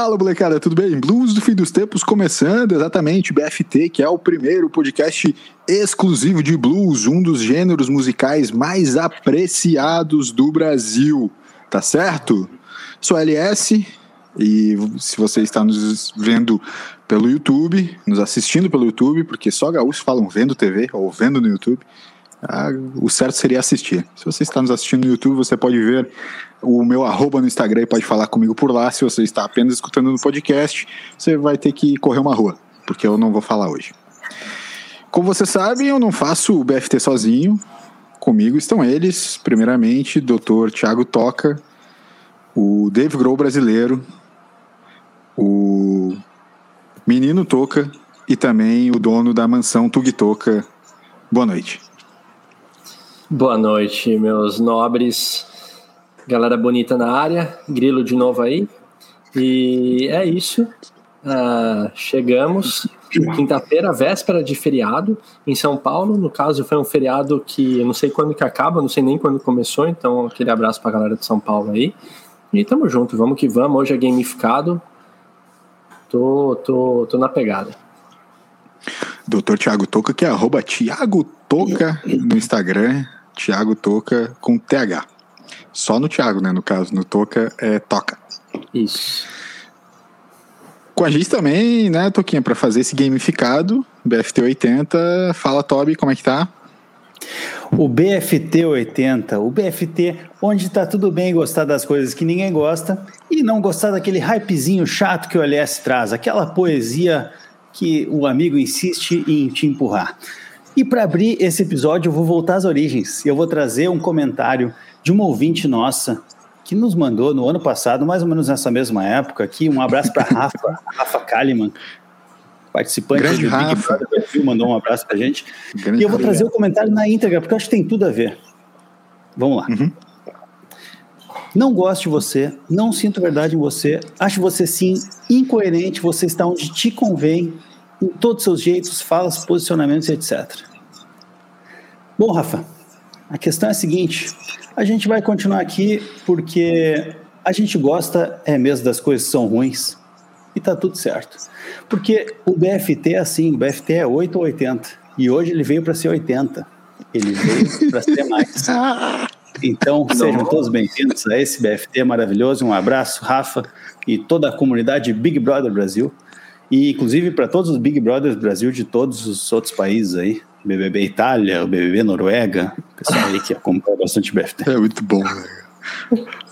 Fala, molecada, tudo bem? Blues do fim dos tempos começando, exatamente, BFT, que é o primeiro podcast exclusivo de blues, um dos gêneros musicais mais apreciados do Brasil, tá certo? Sou LS e se você está nos vendo pelo YouTube, nos assistindo pelo YouTube, porque só gaúchos falam vendo TV ou vendo no YouTube, ah, o certo seria assistir. Se você está nos assistindo no YouTube, você pode ver o meu arroba no Instagram e pode falar comigo por lá. Se você está apenas escutando no podcast, você vai ter que correr uma rua, porque eu não vou falar hoje. Como você sabe, eu não faço o BFT sozinho. Comigo estão eles, primeiramente, Dr. Thiago Toca, o Dave Grohl brasileiro, o Menino Toca e também o dono da mansão Tug Toca. Boa noite. Boa noite, meus nobres Galera bonita na área, grilo de novo aí. E é isso. Uh, chegamos quinta-feira, véspera de feriado em São Paulo. No caso, foi um feriado que eu não sei quando que acaba, não sei nem quando começou. Então, aquele abraço pra galera de São Paulo aí. E tamo junto, vamos que vamos. Hoje é gamificado. Tô, tô, tô na pegada. Doutor Tiago Toca, que é arroba Tiago Toca no Instagram. Tiago Toca com TH. Só no Thiago, né? No caso, no Toca é Toca. Isso. Com a gente também, né, Toquinha, para fazer esse gamificado, BFT 80. Fala, Toby, como é que tá? O BFT 80, o BFT onde tá tudo bem gostar das coisas que ninguém gosta e não gostar daquele hypezinho chato que o LS traz, aquela poesia que o amigo insiste em te empurrar. E para abrir esse episódio, eu vou voltar às origens. Eu vou trazer um comentário de uma ouvinte nossa que nos mandou no ano passado, mais ou menos nessa mesma época aqui. Um abraço para Rafa, Rafa Kalimann, participante Grande do Rafa. Big Brother Brasil, mandou um abraço para a gente. Grande e eu vou trazer o comentário na íntegra, porque eu acho que tem tudo a ver. Vamos lá. Uhum. Não gosto de você, não sinto verdade em você, acho você sim incoerente, você está onde te convém, em todos os seus jeitos, falas, posicionamentos, etc. Bom, Rafa, a questão é a seguinte: a gente vai continuar aqui porque a gente gosta é mesmo das coisas que são ruins e tá tudo certo. Porque o BFT é assim, o BFT é 8 ou 80 e hoje ele veio para ser 80. Ele veio para ser mais. Então, sejam todos bem-vindos a esse BFT maravilhoso. Um abraço, Rafa, e toda a comunidade Big Brother Brasil. E, inclusive, para todos os Big Brothers Brasil de todos os outros países aí. BBB Itália, o BBB Noruega, pessoal aí que acompanha bastante BFT. É muito bom,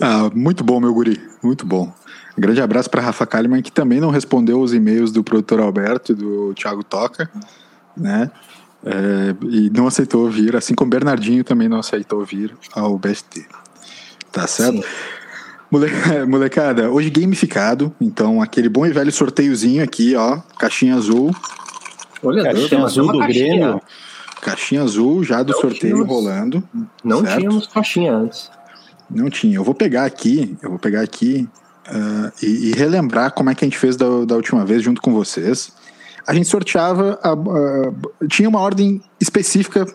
Ah, muito bom, meu guri, muito bom. Um grande abraço para Rafa Kalimann, que também não respondeu os e-mails do produtor Alberto e do Thiago Toca, né? É, e não aceitou vir, assim como Bernardinho também não aceitou vir ao BST. Tá certo? Mole, molecada, hoje gamificado, então aquele bom e velho sorteiozinho aqui, ó, caixinha azul. Olha, caixinha azul do caixinha. Grêmio. Caixinha azul já do não sorteio tínhamos, rolando. Não certo? tínhamos caixinha antes. Não tinha. Eu vou pegar aqui, eu vou pegar aqui uh, e, e, relembrar como é que a gente fez da, da última vez junto com vocês. A gente sorteava, a, a, tinha uma ordem específica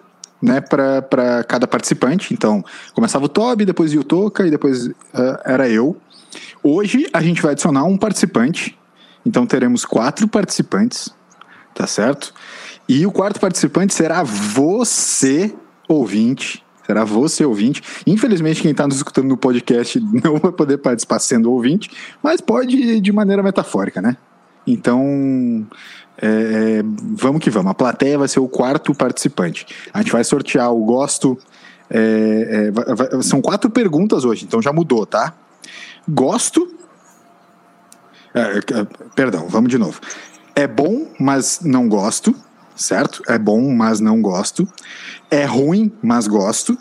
né, para cada participante. Então, começava o Toby, depois o Toca e depois uh, era eu. Hoje a gente vai adicionar um participante. Então teremos quatro participantes, tá certo? E o quarto participante será você, ouvinte. Será você, ouvinte. Infelizmente, quem está nos escutando no podcast não vai poder participar sendo ouvinte, mas pode de maneira metafórica, né? Então, é, é vamos que vamos. A plateia vai ser o quarto participante. A gente vai sortear o gosto. É, é, vai, vai, são quatro perguntas hoje, então já mudou, tá? Gosto. É, é, perdão, vamos de novo. É bom, mas não gosto certo? É bom, mas não gosto. É ruim, mas gosto.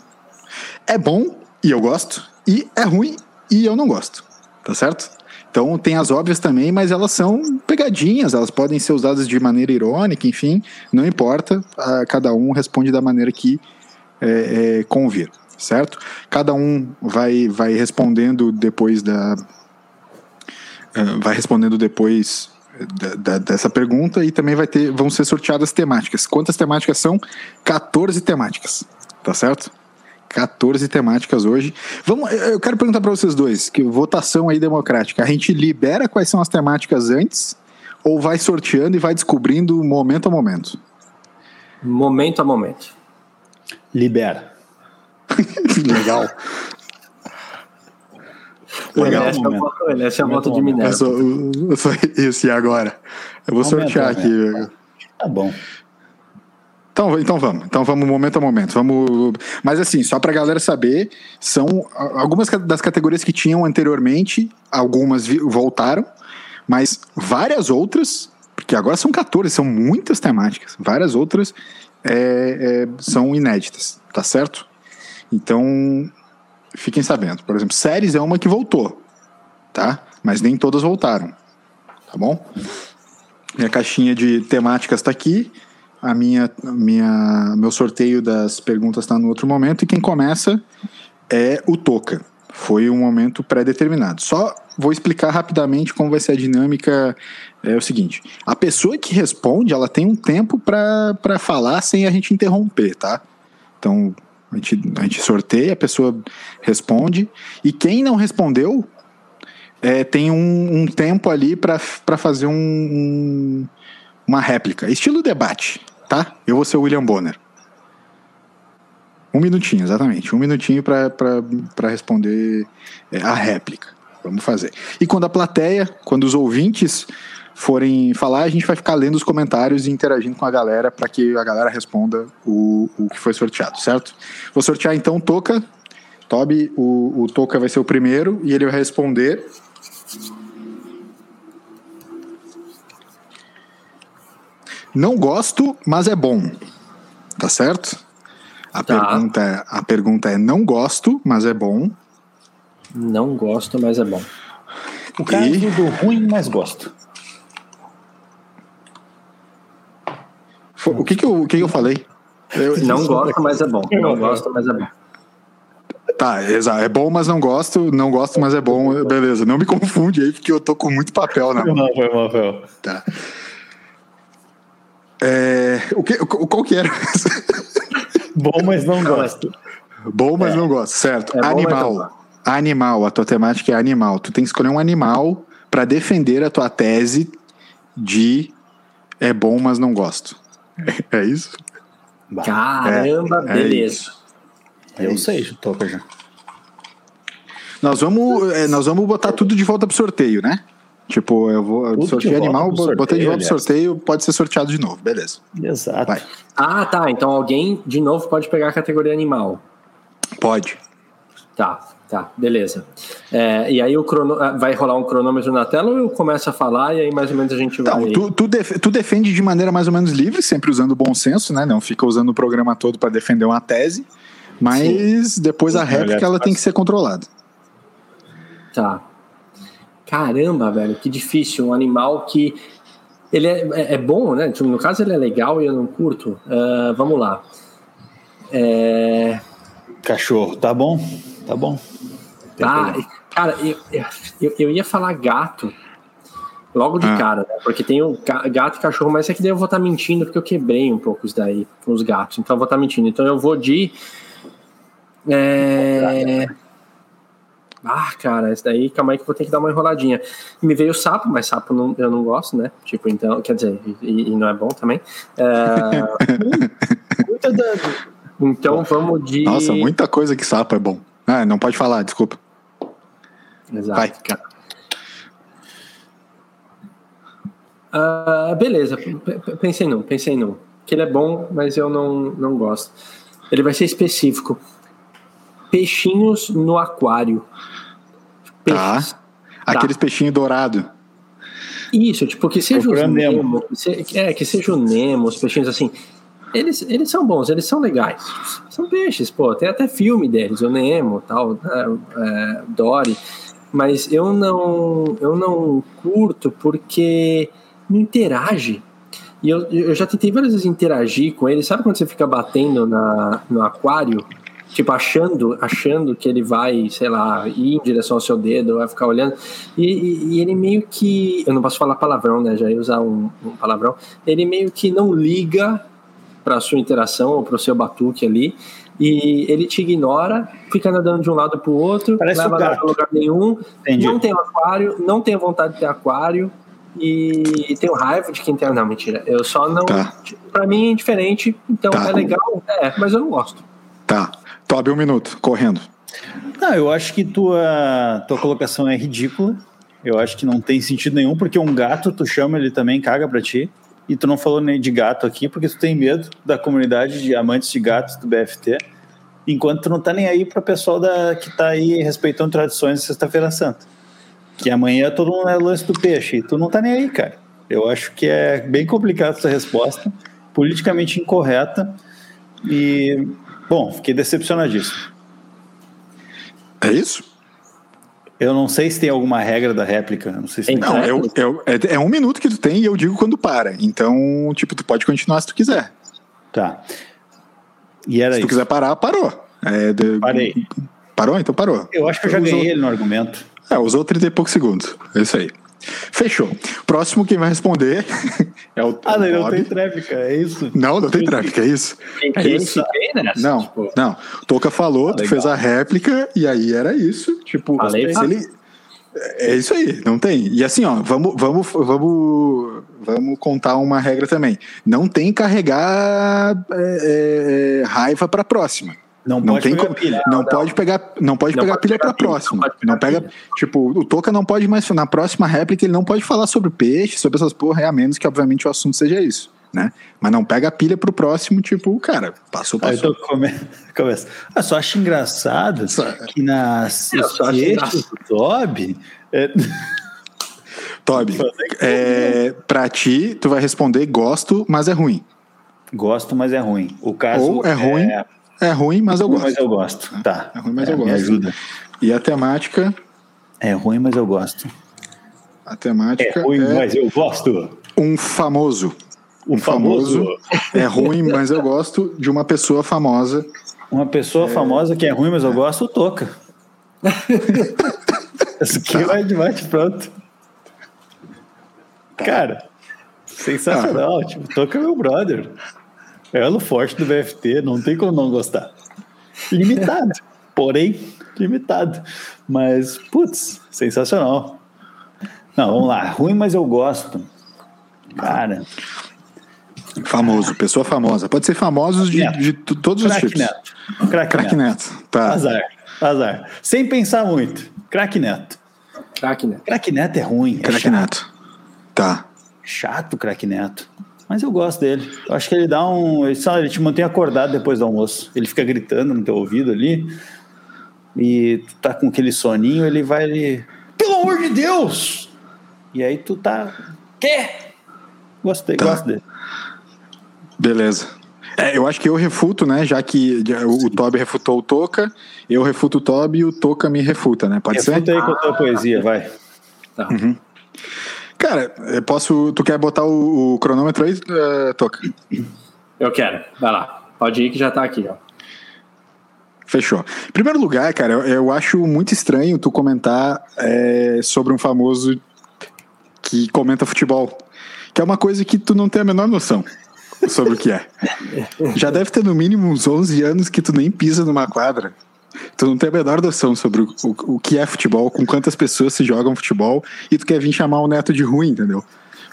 É bom e eu gosto. E é ruim e eu não gosto. Tá certo? Então tem as óbvias também, mas elas são pegadinhas, elas podem ser usadas de maneira irônica, enfim, não importa. Cada um responde da maneira que é, é, convir, certo? Cada um vai, vai respondendo depois da. Uh, vai respondendo depois da, dessa pergunta e também vai ter, vão ser sorteadas temáticas. Quantas temáticas são? 14 temáticas, tá certo? 14 temáticas hoje. Vamos, eu quero perguntar para vocês dois, que votação aí democrática, a gente libera quais são as temáticas antes ou vai sorteando e vai descobrindo momento a momento? Momento a momento. Libera. Legal. Legal. Esse é o voto, esse é voto de Minerva. Isso, e agora? Eu vou momento sortear aqui. Tá bom. Então, então vamos, então vamos momento a momento. Vamos, mas assim, só para a galera saber, são algumas das categorias que tinham anteriormente, algumas voltaram, mas várias outras, porque agora são 14, são muitas temáticas, várias outras é, é, são inéditas, tá certo? Então, fiquem sabendo. Por exemplo, séries é uma que voltou, tá? Mas nem todas voltaram, tá bom? Minha caixinha de temáticas está aqui a minha, minha meu sorteio das perguntas está no outro momento e quem começa é o Toca. Foi um momento pré-determinado. Só vou explicar rapidamente como vai ser a dinâmica. É o seguinte: a pessoa que responde, ela tem um tempo para falar sem a gente interromper, tá? Então a gente, a gente sorteia, a pessoa responde e quem não respondeu é, tem um, um tempo ali para fazer um, um, uma réplica, estilo debate tá? Eu vou ser o William Bonner. Um minutinho, exatamente. Um minutinho para responder é, a réplica. Vamos fazer. E quando a plateia, quando os ouvintes forem falar, a gente vai ficar lendo os comentários e interagindo com a galera para que a galera responda o, o que foi sorteado, certo? Vou sortear então o Toca. Toby, o, o Toca vai ser o primeiro e ele vai responder Não gosto, mas é bom. Tá certo? A, tá. Pergunta, é, a pergunta é: não gosto, mas é bom. Não gosto, mas é bom. O caso e... do ruim, mas gosto. O que que eu, o que eu falei? Eu, não gosto, mas é bom. Não gosto, mas é bom. Tá, exato. É bom, mas não gosto. Não gosto, mas é bom. Beleza. Não me confunde aí, porque eu tô com muito papel na mão. Foi mal, foi mal. Tá. É, o que, qual que era? bom, mas não gosto. Bom, mas é. não gosto, certo. É animal. Animal, a tua temática é animal. Tu tem que escolher um animal para defender a tua tese de é bom, mas não gosto. É, é isso? Caramba, é, beleza. Eu sei, toca já. Nós vamos, é, nós vamos botar tudo de volta pro sorteio, né? Tipo, eu vou Tudo sortear animal, sorteio, botei de volta pro sorteio, pode ser sorteado de novo, beleza. Exato. Vai. Ah, tá. Então alguém de novo pode pegar a categoria animal. Pode. Tá, tá, beleza. É, e aí o crono... Ah, vai rolar um cronômetro na tela ou eu começo a falar e aí mais ou menos a gente vai. Não, tu, tu, def... tu defende de maneira mais ou menos livre, sempre usando o bom senso, né? Não fica usando o programa todo para defender uma tese, mas Sim. depois a réplica ela tem que ser controlada. Tá, caramba, velho, que difícil. Um animal que. Ele é, é, é bom, né? Tipo, no caso, ele é legal e eu não curto. Uh, vamos lá. É... Cachorro, tá bom? Tá bom. Ah, cara, eu, eu, eu, ia falar gato logo de ah. cara, né? Porque tem o gato e cachorro, mas é que daí eu vou estar tá mentindo porque eu quebrei um pouco isso daí com os gatos. Então eu vou estar tá mentindo. Então eu vou de. É... Ah, cara, esse daí, calma aí que eu vou ter que dar uma enroladinha. Me veio sapo, mas sapo não, eu não gosto, né? Tipo, então, quer dizer, e, e não é bom também. É... Cuida da... Então vamos de. Nossa, muita coisa que sapo é bom. Ah, não pode falar, desculpa. Exato, Vai. cara. Uh, beleza, pensei num, pensei num. Que ele é bom, mas eu não, não gosto. Ele vai ser específico. Peixinhos no aquário. Peixes. Tá. Aqueles tá. peixinhos dourados. Isso, tipo, que seja o Nemo. É, que seja o Nemo, os peixinhos assim. Eles, eles são bons, eles são legais. São peixes, pô. Tem até filme deles, o Nemo, tal, né, é, Dory. Mas eu não, eu não curto porque não interage. E eu, eu já tentei várias vezes interagir com ele. Sabe quando você fica batendo na, no aquário tipo, achando, achando que ele vai, sei lá, ir em direção ao seu dedo, vai ficar olhando. E, e, e ele meio que. Eu não posso falar palavrão, né? Já ia usar um, um, palavrão. Ele meio que não liga para sua interação ou para o seu batuque ali. E ele te ignora, fica nadando de um lado para o outro, Parece leva um gato. lugar nenhum, Entendi. não tem aquário, não tem vontade de ter aquário e tenho raiva de quem tem. Não, mentira. Eu só não. Tá. Pra mim é indiferente, então Tá. é legal, é, mas eu não gosto. Tá. Toby, um minuto, correndo. Não, eu acho que tua, tua colocação é ridícula. Eu acho que não tem sentido nenhum, porque um gato, tu chama, ele também caga pra ti. E tu não falou nem de gato aqui, porque tu tem medo da comunidade de amantes de gatos do BFT, enquanto tu não tá nem aí pro pessoal da, que tá aí respeitando tradições de Sexta-feira Santa. Que amanhã todo mundo é lance do peixe, e tu não tá nem aí, cara. Eu acho que é bem complicado essa resposta, politicamente incorreta, e, bom, fiquei decepcionadíssimo. É isso? Eu não sei se tem alguma regra da réplica. Não sei se Então, Não, É. eu, eu- é, é um minuto que tu tem e eu digo quando para. Então, tipo, tu pode continuar se tu quiser. Tá. E era Se tu isso. quiser parar, parou. É, de- Parei. Parou? Então parou. Eu acho que eu já Usou- ganhei ele no argumento. É, usou 30 e poucos segundos. É isso aí. Fechou. Próximo quem vai responder é o Ah, não Bob. tem tréplica, é isso? Não, não tem tráfico, é isso. Fiquei, isso. fiquei nessa. Não, tipo, não. O Toca falou, Ah, tu legal. fez a réplica e aí era isso. Tipo, Falei, se ele... É isso aí, não tem. E assim, ó, vamos, vamos, vamos, vamos contar uma regra também. Não tem carregar é, é, raiva para próxima. Não, Não pode tem pegar como, pilha. não, pode pegar, não pode Não pegar pode pilha para próxima. não Não pega, pilha. tipo, o Toca não pode mais na próxima réplica ele não pode falar sobre peixe, sobre essas porra, é a menos que obviamente o assunto seja isso, né? Mas não pega a pilha pro próximo, tipo, cara, passou, Aí passou. então come... começa. Ah, só acho engraçado Só- que nas Eu só acho do Toby. é- Toby, é, pra ti, tu vai responder gosto, mas é ruim. Gosto, mas é ruim. O caso Ou é ruim, é é ruim, mas eu gosto. mas eu gosto. Tá. É ruim, mas eu Me gosto. ajuda. E a temática, É ruim, mas eu gosto. a temática É ruim, é mas eu gosto. um famoso. O Um famoso é ruim, mas eu gosto de uma pessoa famosa. Uma pessoa famosa que é ruim, mas eu gosto, Toca. Isso aqui vai de bate pronto. Cara, sensacional. Tipo, Toca é meu brother. É elo forte do BFT, não tem como não gostar. Limitado, porém, limitado. Mas, putz, sensacional. Não, vamos lá. Ruim, mas eu gosto. Cara, Famoso, pessoa famosa. Pode ser famosos de, Neto. de todos os craque tipos. Neto. Craque Craque Neto. Neto. Tá. Azar, azar. Sem pensar muito. Craque Neto. craque, né? Craque Neto é ruim. É Craque chato. Neto. Tá. Chato, craque Neto. Mas eu gosto dele. Eu acho que ele dá um. Ele, sabe, ele te mantém acordado depois do almoço. Ele fica gritando no teu ouvido ali. E tu tá com aquele soninho, ele vai ali. Pelo amor de Deus! E aí tu tá. Quê? Gostei, Tá. gosto dele. Beleza. É, eu acho que eu refuto, né? Já que o, Toby refutou o Toca, eu refuto o Toby e o Toca me refuta, né? Pode ser? Refuta aí com a tua poesia, vai. Tá. Cara, eu posso. Tu quer botar o, o cronômetro aí, eh, Toca? Eu quero. Vai lá. Pode ir que já tá aqui, ó. Fechou. Em primeiro lugar, cara, eu, eu acho muito estranho tu comentar é, sobre um famoso que comenta futebol. Que é uma coisa que tu não tem a menor noção sobre o que é. Já deve ter no mínimo uns 11 anos que tu nem pisa numa quadra. Tu não tem a menor noção sobre o, o, o que é futebol, com quantas pessoas se jogam futebol, e tu quer vir chamar o Neto de ruim, entendeu?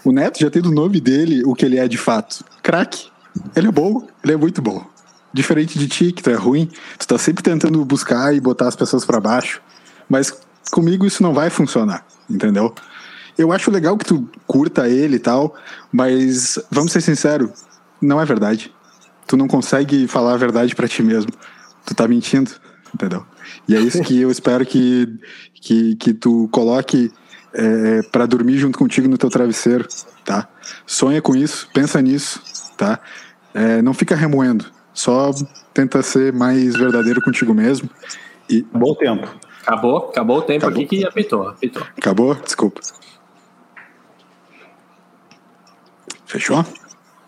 O Neto já tem do nome dele o que ele é de fato. Craque. Ele é bom, ele é muito bom. Diferente de ti, que tu é ruim, tu tá sempre tentando buscar e botar as pessoas pra baixo. Mas comigo isso não vai funcionar, entendeu? Eu acho legal que tu curta ele e tal, mas vamos ser sinceros, não é verdade. Tu não consegue falar a verdade pra ti mesmo. Tu tá mentindo, entendeu? E é isso que eu espero que, que, que tu coloque é, para dormir junto contigo no teu travesseiro, tá? Sonha com isso, pensa nisso, tá? É, não fica remoendo, só tenta ser mais verdadeiro contigo mesmo. E Bom tempo. Acabou, acabou o tempo Acabou. aqui que apitou, apitou. acabou? Desculpa. Fechou?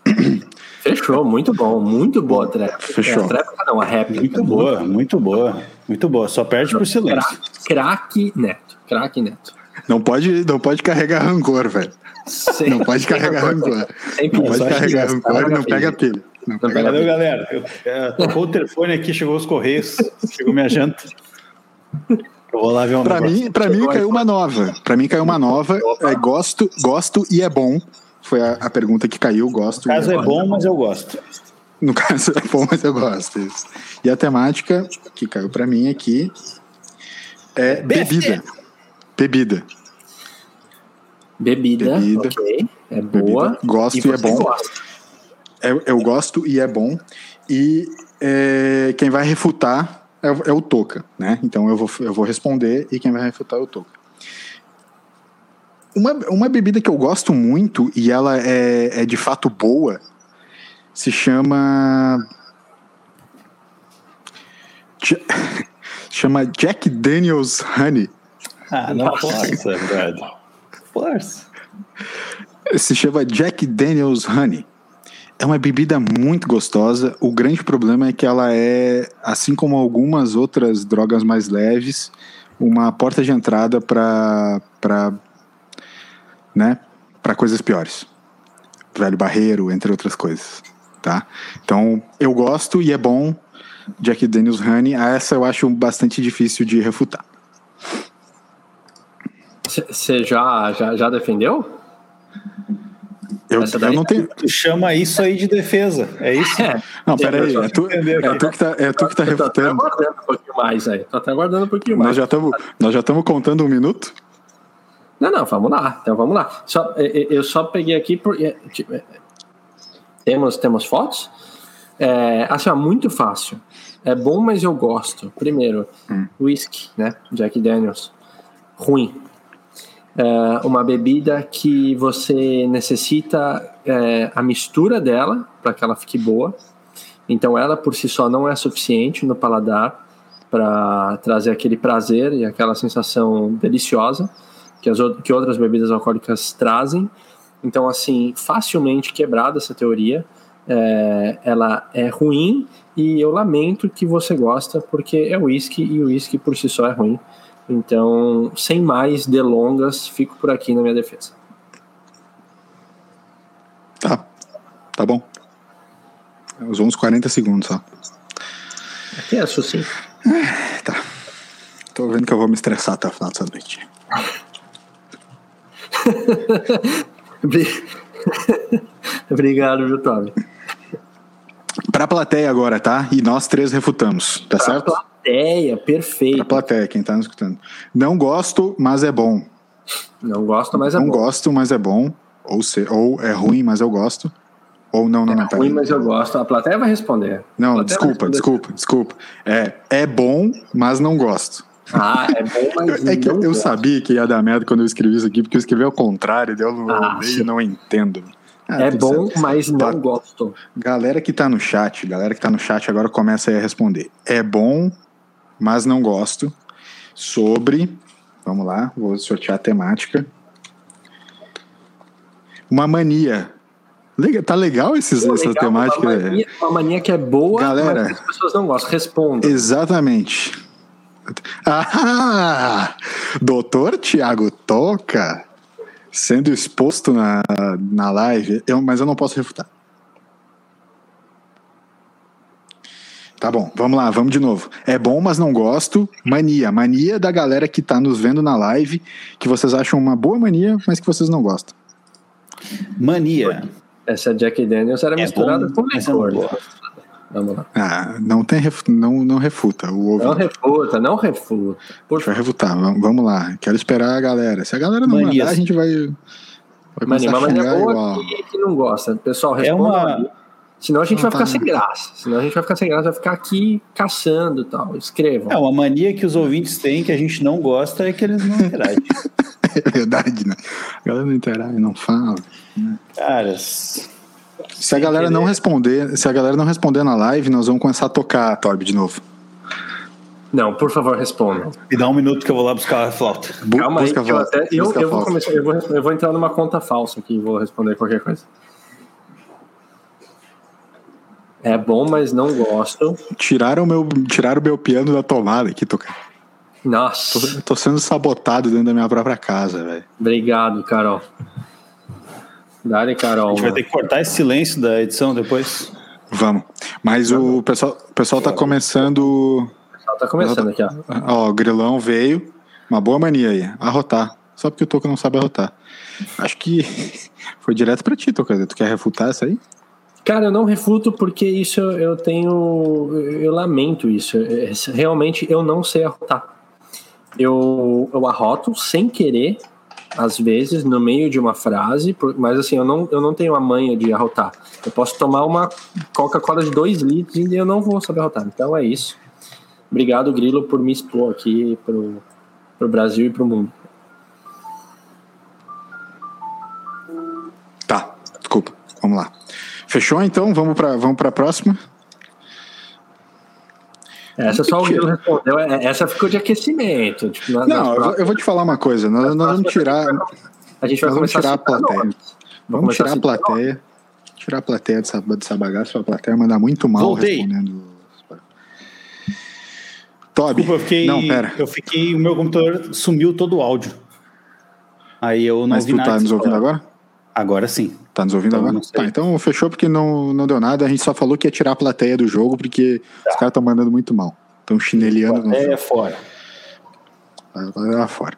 Fechou, muito bom, muito boa a tréplica. Fechou. É, a tréplica não, a réplica. Muito boa, muito boa. Muito boa. Só perde por silêncio. Cra- Craque Neto, craque Neto. Não pode, não pode carregar rancor, velho. Não pode carregar rancor. Sem Não pode carregar rancor e não pega pilha. Não pega Valeu, galera. Eu, é, tocou o telefone aqui, chegou os correios, chegou minha janta. Eu vou lá ver uma Para mim, para mim caiu uma nova. Para mim caiu uma nova. É, gosto, gosto e é bom. Foi a, a pergunta que caiu, gosto. No caso é, bom, mas eu gosto. No caso é bom, mas eu gosto. Isso. E a temática que caiu para mim aqui é bebida. Bebida. Bebida, Bebida. ok. É boa. Bebida. Gosto e, e é bom. Eu, é, eu, gosto e é bom. E é, quem vai refutar é, é, o Toca, né? Então eu vou, eu vou responder e quem vai refutar é o Toca. Uma, uma bebida que eu gosto muito e ela é, é de fato boa se chama. chama Jack Daniels Honey. Ah, não força, Brad. Força. Se chama Jack Daniels Honey. É uma bebida muito gostosa. O grande problema é que ela é, assim como algumas outras drogas mais leves, uma porta de entrada para né, para coisas piores. Velho Barreiro, entre outras coisas, tá? Então, eu gosto e é bom Jack Daniels Honey. Essa eu acho bastante difícil de refutar. Você já, já, já defendeu? Eu, eu não tenho. Tu chama isso aí de defesa, é isso? É. Não, peraí, é tu, é tu que tá, é tu que tá refutando. Tô até aguardando um pouquinho mais aí. Tô até aguardando um pouquinho mais. Nós já estamos, nós já estamos contando um minuto? Não, não, vamos lá. Então vamos lá. Só, eu só peguei aqui por. Tipo, temos, temos fotos? É, assim, ó, muito fácil. É bom, mas eu gosto. Primeiro, hum. whisky, né? Jack Daniels. Ruim é uma bebida que você necessita é, a mistura dela para que ela fique boa. Então, ela por si só não é suficiente no paladar para trazer aquele prazer e aquela sensação deliciosa que, as, que outras bebidas alcoólicas trazem. Então, assim, facilmente quebrada essa teoria. É, ela é ruim e eu lamento que você gosta porque é whisky e o whisky por si só é ruim. Então, sem mais delongas, fico por aqui na minha defesa. Tá, tá bom. Usou uns 40 segundos só. Aqui é sim. É, tá. Tô vendo que eu vou me estressar até o final dessa noite. Obrigado, viu, Tommy? Pra plateia agora, tá? E nós três refutamos, tá pra certo? plateia, perfeito. Pra plateia, quem tá nos escutando. Não gosto, mas é bom. Não gosto, mas é não bom. Não gosto, mas é bom. Ou, se, ou é ruim, mas eu gosto. Ou não, não, é não. É ruim, mas eu gosto. A plateia vai responder. Não, desculpa, desculpa, desculpa. É, é bom, mas não gosto. Ah, é bom, mas É que eu, sabia que ia dar merda quando eu escrevi isso aqui, porque eu escrevi ao contrário, eu não, ah, eu não entendo. Ah, é bom, certo. mas não tá. gosto. Galera que tá no chat, galera que tá no chat agora começa a responder. É bom, mas não gosto, sobre. Vamos lá, vou sortear a temática. Uma mania. Tá legal esses, Pô, essa legal, temática. Uma mania, uma mania, que é boa, Galera, mas as pessoas não gostam. Respondam. Exatamente. Ah! Doutor Tiago Toca sendo exposto na, na live, eu, mas eu não posso refutar. Tá bom, vamos lá, vamos de novo. É bom, mas não gosto. Mania. Mania da galera que tá nos vendo na live, que vocês acham uma boa mania, mas que vocês não gostam. Mania. Essa Jack Daniels era é misturada bom, com licor. Vamos lá. Ah, não, tem ref, não, não refuta. O não refuta, não refuta. Por... A gente vai refutar, vamos lá. Quero esperar a galera. Se a galera não Manias. mandar, a gente vai. vai Mania, uma mania boa que, que, não gosta. Pessoal, responda é uma... Senão a gente não vai ficar tá... sem graça. Senão a gente vai ficar sem graça, vai ficar aqui caçando e tal. Escrevam. É, uma mania que os ouvintes têm que a gente não gosta é que eles não interagem. é verdade, né? A galera não interage, não fala. Né? Caras. Se a galera não responder, se a galera não responder na live, nós vamos começar a tocar a Torb de novo. Não, por favor, responda. Me dá um minuto que eu vou lá buscar a flauta. Calma aí, eu, até, eu, eu, vou começar, eu, vou, eu vou entrar numa conta falsa aqui e vou responder qualquer coisa. É bom, mas não gosto. Tiraram, meu, tiraram o meu piano da tomada aqui, tocar. Nossa. Tô, tô, sendo sabotado dentro da minha própria casa, velho. Obrigado, Carol. Dale, Carol. A gente vai ter que cortar esse silêncio da edição depois. Vamos. Mas Vamos. o pessoal, o pessoal tá começando. O pessoal tá começando aqui, ó. Ó, o grilão veio. Uma boa mania aí. Arrotar. Só porque o Toca não sabe arrotar. Acho que foi direto pra ti, Toca. Tu quer refutar essa aí? Cara, eu não refuto porque isso eu tenho. Eu lamento isso. Realmente eu não sei arrotar. Eu, eu arroto sem querer, às vezes, no meio de uma frase, mas assim, eu não, eu não tenho a manha de arrotar. Eu posso tomar uma Coca-Cola de 2 litros e eu não vou saber arrotar. Então é isso. Obrigado, Grilo, por me expor aqui pro, pro Brasil e pro mundo. Tá, desculpa. Vamos lá. Fechou então? Vamos para vamos a próxima? Essa só o Grilo respondeu. É, essa ficou de aquecimento. Tipo, na, não, eu vou, eu vou, te falar uma coisa. Nós, nós vamos tirar. A gente vai vamos tirar a plateia. Vamos, vamos tirar a, a plateia. Tirar a plateia dessa, dessa bagaça. A plateia mandar muito mal Voltei. respondendo. Toby. Desculpa, eu fiquei, não, pera. Eu fiquei. O meu computador sumiu todo o áudio. Aí eu não Mas tu tá nos ouvindo agora? Agora sim. Tá nos ouvindo então, agora? Tá, então fechou porque não, não deu nada. A gente só falou que ia tirar a plateia do jogo porque tá. os caras estão mandando muito mal. Estão chineliano. É fora. Vai fora.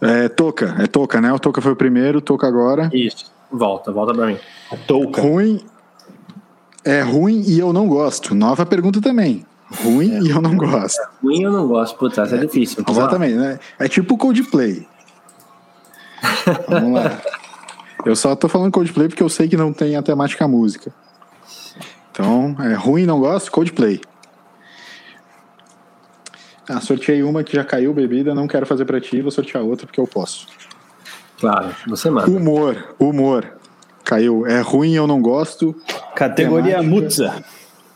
É Toca, é Toca, né? O Toca foi o primeiro, Toca agora. Isso. Volta, volta pra mim. Toca. Ruim. É ruim e eu não gosto. Nova pergunta também. Ruim é. e eu não gosto. É, ruim eu não gosto. Putz, essa é, é difícil. Exatamente, né? É tipo Coldplay. Vamos lá. Eu só tô falando Coldplay porque eu sei que não tem a temática música. Então, é ruim, não gosto, Coldplay. Ah, sorteei uma que já caiu bebida, não quero fazer para ti, vou sortear outra porque eu posso. Claro, você manda. Humor, humor. Caiu. É ruim, eu não gosto. Categoria temática. Mutza.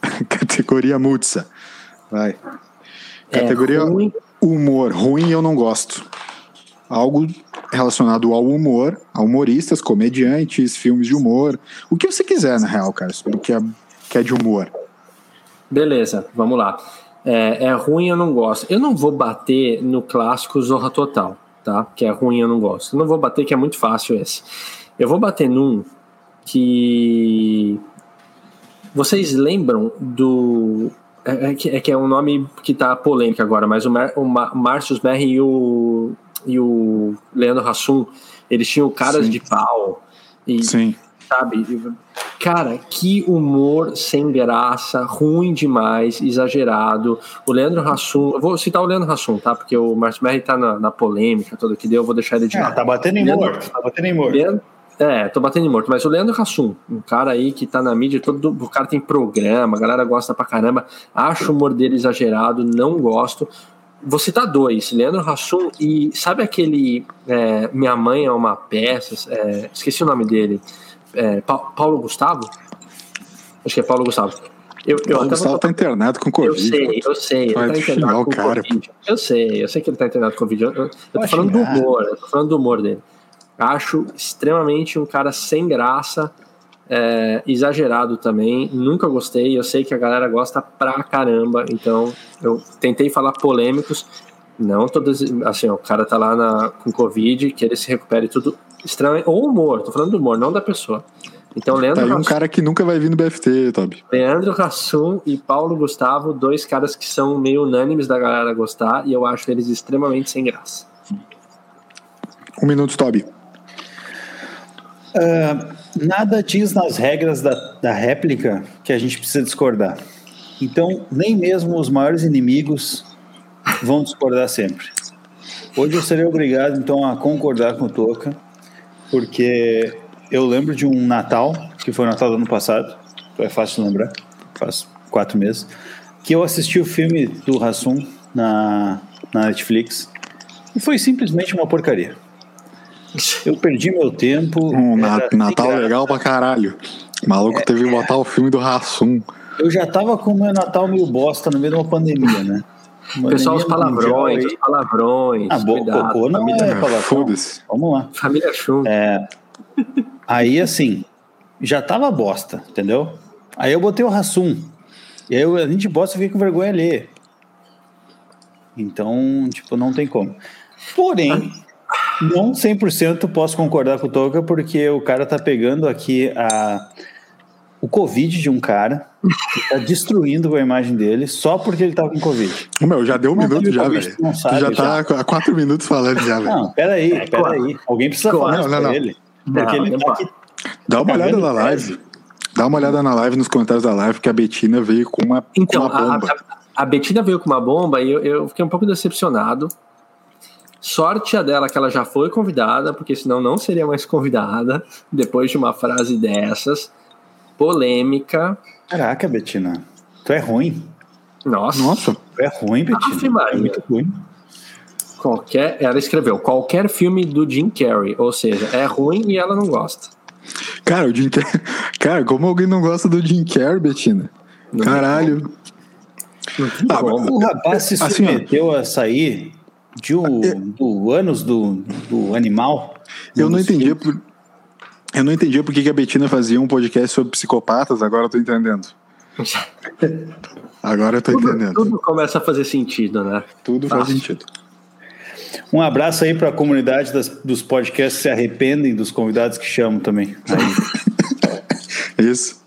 Categoria Mutza. Vai. É Categoria é ruim. humor. Ruim, eu não gosto. Algo relacionado ao humor, a humoristas, comediantes, filmes de humor, o que você quiser, na real, cara, o que é, que é de humor. Beleza, vamos lá. É, é, ruim, eu não gosto. Eu não vou bater no clássico Zorra Total, tá? Que é ruim, eu não gosto. Eu não vou bater, que é muito fácil esse. Eu vou bater num que. Vocês lembram do. É, é, que, é que é um nome que tá polêmico agora, mas o, Mar, o Márcio Merri e o e o Leandro Hassum, eles tinham caras Sim. de pau. E, Sim. Sabe? Cara, que humor sem graça, ruim demais, exagerado. O Leandro Hassum, eu vou citar o Leandro Hassum, tá? Porque o Márcio Merri tá na, na, polêmica toda que deu, eu vou deixar ele de lado. É, tá batendo em Leandro, morto, tá batendo em morto. Leandro, é, tô batendo em morto, mas o Leandro Hassum, um cara aí que tá na mídia, todo, o cara tem programa, a galera gosta pra caramba, acho o humor dele exagerado, não gosto. Vou citar dois, Leandro Hassum e sabe aquele é, Minha Mãe é uma peça, é, esqueci o nome dele, é, pa Paulo Gustavo? Acho que é Paulo Gustavo. Eu, eu Paulo Gustavo tá internado com Covid. Eu sei, eu sei. Ele tá internado com cara, Covid. Eu sei, eu sei que ele tá internado com Covid. Eu, eu, eu tô falando do humor, eu tô falando do humor dele. Acho extremamente um cara sem graça, é, exagerado também, nunca gostei. Eu sei que a galera gosta pra caramba, então eu tentei falar polêmicos. Não todos, assim, ó, o cara tá lá na, com Covid, que ele se recupere tudo extremamente. Ou humor, tô falando do humor, não da pessoa. Então, Leandro. Tá aí um Hassum, cara que nunca vai vir no BFT, Toby. Leandro Hassum e Paulo Gustavo, dois caras que são meio unânimes da galera gostar, e eu acho eles extremamente sem graça. Um minuto, Toby. Uh, nada diz nas regras da, da réplica que a gente precisa discordar. Então, nem mesmo os maiores inimigos vão discordar sempre. Hoje eu serei obrigado, então, a concordar com o Toca, porque eu lembro de um Natal, que foi o Natal do ano passado, é fácil lembrar, faz quatro meses, que eu assisti o filme do Rassum na, na Netflix e foi simplesmente uma porcaria. Eu perdi meu tempo. Um Natal legal pra caralho. O maluco é, teve que botar o filme do Rassum. Eu já tava com o meu Natal meio bosta no meio de uma pandemia, né? Pessoal, os palavrões, os palavrões. Ah, bo, cuidado, cocô não família, é palavrão. Vamos lá. Família chum. É, aí, assim, já tava bosta, entendeu? Aí eu botei o Rassum. E aí a gente bosta fica com vergonha ler. Então, tipo, não tem como. Porém, não 100% posso concordar com o Toca, porque o cara tá pegando aqui a, o Covid de um cara que está destruindo a imagem dele só porque ele tá com Covid. Meu, já deu um não minuto já, velho. Tu já tá já. há quatro minutos falando já, velho. Não, peraí, é, peraí. Alguém precisa falar não, não, não. ele. Porque não, ele tá aqui. Dá uma olhada na live. Dá uma olhada na live, nos comentários da live, que a Betina veio com uma, então, com uma bomba. A, a, a Betina veio com uma bomba e eu, eu fiquei um pouco decepcionado. Sorte a dela que ela já foi convidada, porque senão não seria mais convidada depois de uma frase dessas. Polêmica. Caraca, Betina. Tu é ruim. Nossa. Nossa. Tu é ruim, Betina. é muito ruim. Qualquer, ela escreveu qualquer filme do Jim Carrey, ou seja, é ruim e ela não gosta. Cara, o Jim Cara, como alguém não gosta do Jim Carrey, Betina? Não Caralho. Ah, o rapaz se assim, submeteu a sair de é, do anos do, do animal. Eu não entendi por, eu não entendi por que a Betina fazia um podcast sobre psicopatas, agora eu tô entendendo. Agora eu tô tudo, entendendo. Tudo começa a fazer sentido, né? Tudo faz sentido. Um abraço aí para a comunidade das, dos podcasts se arrependem dos convidados que chamam também. Isso.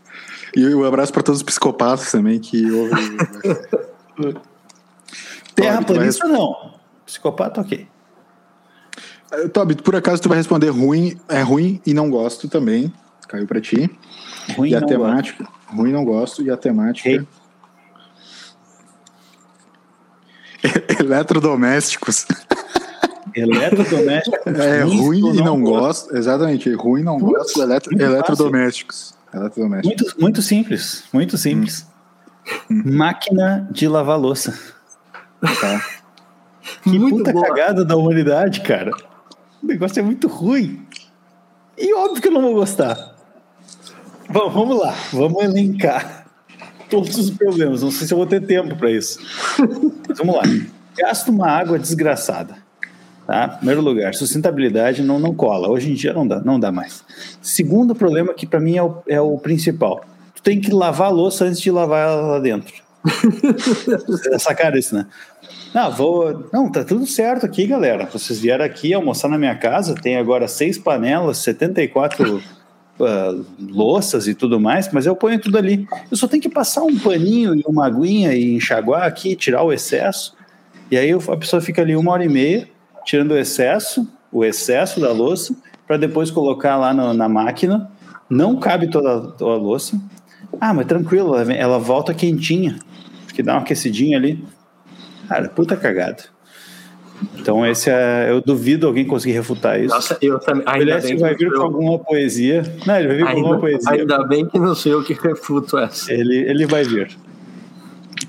E um abraço para todos os psicopatas também que ouvem. Terra planista não. Psicopata, ok. Eh, Tobi, por acaso tu vai responder ruim, é ruim e não gosto também. Caiu para ti. Ruim e a temática. Gosto. Ruim não gosto. E a temática. Hey. Eletrodomésticos. Eletrodomésticos. É ruim e não gosto. Exatamente, ruim não gosto. Eletro, eletrodomésticos. eletrodomésticos. Muito, muito simples. Muito simples. Hum. Máquina de lavar louça. Tá. Que muito puta boa. cagada da humanidade, cara. O negócio é muito ruim. E óbvio que eu não vou gostar. Bom, vamos lá. Vamos elencar todos os problemas. Não sei se eu vou ter tempo para isso. Mas vamos lá. Gasto uma água desgraçada. Tá? Primeiro lugar, sustentabilidade não, não cola. Hoje em dia não dá, não dá mais. Segundo problema, que para mim é o, é o principal. Tu tem que lavar a louça antes de lavar ela lá dentro. é sacar isso, né? Não, vou. Não, tá tudo certo aqui, galera. Vocês vieram aqui almoçar na minha casa, tem agora seis panelas, 74 uh, louças e tudo mais, mas eu ponho tudo ali. Eu só tenho que passar um paninho e uma aguinha e enxaguar aqui, tirar o excesso. E aí a pessoa fica ali uma hora e meia, tirando o excesso, o excesso da louça, para depois colocar lá no, na máquina. Não cabe toda, toda a louça. Ah, mas tranquilo, ela, volta quentinha, porque dá uma aquecidinha ali. Cara, puta cagada. Então esse é, eu duvido alguém conseguir refutar isso. Nossa, eu também. Ainda ele vai vir com alguma poesia. Não, ele vai vir com ainda, alguma poesia. Ainda bem que não sou eu que refuto essa. Ele, ele vai vir.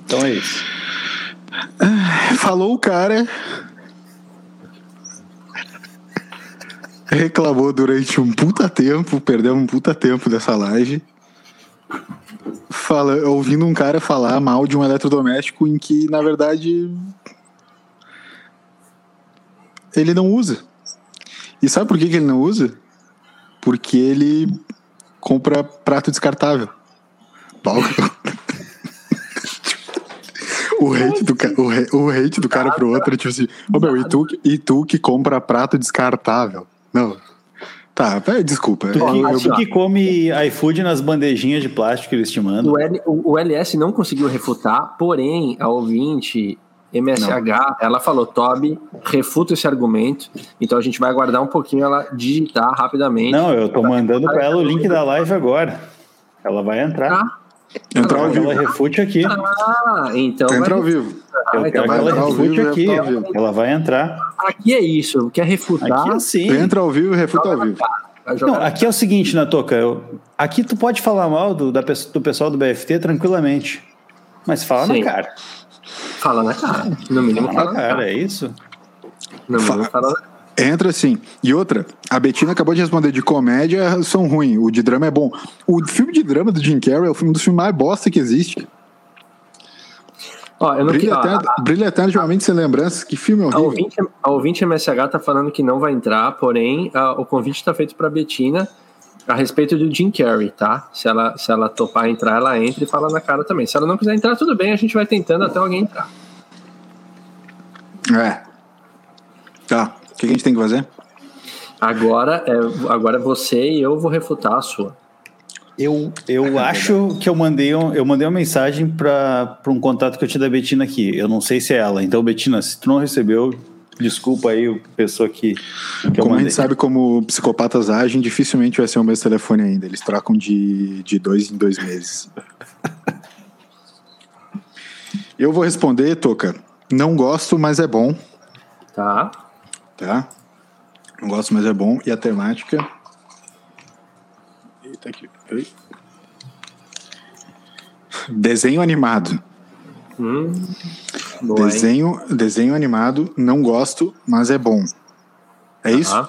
Então é isso. Falou o cara. Reclamou durante um puta tempo, perdeu um puta tempo dessa live. Fala, ouvindo um cara falar mal de um eletrodoméstico em que, na verdade, ele não usa. E sabe por que, que ele não usa? Porque ele compra prato descartável. o hate do, o, o hate do cara pro outro é tipo assim, oh, meu, e, tu, e tu que compra prato descartável? Não. Tá, desculpa. Tu, que, eu... tu que come iFood nas bandejinhas de plástico que eles te mandam. O, L, o, o LS não conseguiu refutar, porém, a ouvinte MSH, não. ela falou, Toby, refuta esse argumento. Então a gente vai aguardar um pouquinho ela digitar rapidamente. Não, eu tô mandando para ela o link da live agora. Ela vai entrar. Ah. Entrar ao vivo. Ela refute aqui. Ah, então. Entra ao vivo. Eu ah, então quero que ela refute aqui. Ela vai entrar. Aqui é isso. Quer refutar? Aqui é assim. Entra ao vivo e refuta ao vivo. Não, aqui é o seguinte, Natoca. Eu, aqui tu pode falar mal do, da, do pessoal do BFT tranquilamente. Mas fala Sim. na cara. Fala na cara. No mínimo fala, fala na cara. cara. É isso? No mínimo fala na cara. Entra sim. E outra, a Betina acabou de responder de comédia são ruins, o de drama é bom. O filme de drama do Jim Carrey é o filme dos filmes mais bosta que existe. Ó, eu não brilha, eterno, a, brilha sem lembranças. Que filme horrível. A ouvinte, a ouvinte MSH tá falando que não vai entrar, porém a, o convite está feito para Betina a respeito do Jim Carrey, tá? Se ela, se ela topar entrar, ela entra e fala na cara também. Se ela não quiser entrar, tudo bem, a gente vai tentando até alguém entrar. É. Tá. O que a gente tem que fazer? Agora é, agora você e eu vou refutar a sua. Eu, eu acho que eu mandei, um, eu mandei uma mensagem para um contato que eu tinha da Betina aqui. Eu não sei se é ela. Então, Betina, se tu não recebeu, desculpa aí, pessoa que, que Como a gente sabe como psicopatas agem, dificilmente vai ser o mesmo telefone ainda. Eles trocam de, de dois em dois meses. eu vou responder, Toca. Não gosto, mas é bom. Tá. Tá? Não gosto, mas é bom. E a temática Eita aqui. Oi. Desenho animado. Hum, boa, desenho, desenho animado, não gosto, mas é bom. É isso?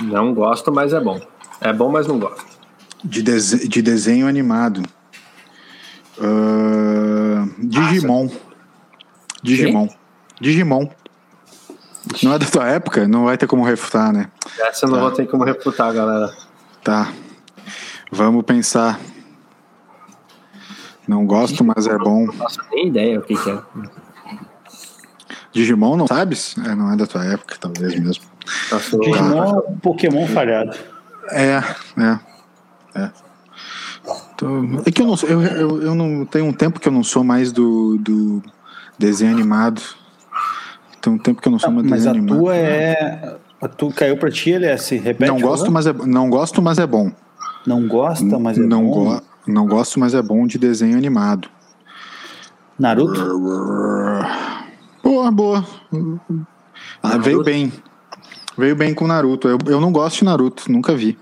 Não gosto, mas é bom. É bom, mas não gosto. De, de, de desenho animado. Uh, Digimon. Digimon. Digimon. Não é da tua época? Não vai ter como refutar, né? Essa eu não tá. vou ter como refutar, galera. Tá. Vamos pensar. Não gosto, mas é bom. Não faço nem ideia o que, que é. Digimon, não sabes? É, não é da tua época, talvez mesmo. Nossa, Digimon é Pokémon falhado. É, é. É. É que eu não eu, eu, eu não tenho um tempo que eu não sou mais do, do desenho animado. Tem um tempo que eu não sou mais Mas animado. A tua é a tu caiu pra ti, ele é se repete? Não gosto, mas é, não gosto, mas é bom. Não gosta, mas é não bom? Go, não gosto, mas é bom de desenho animado. Naruto? Boa, boa. Ah, veio bem. Veio bem com Naruto. Eu, eu não gosto de Naruto, nunca vi.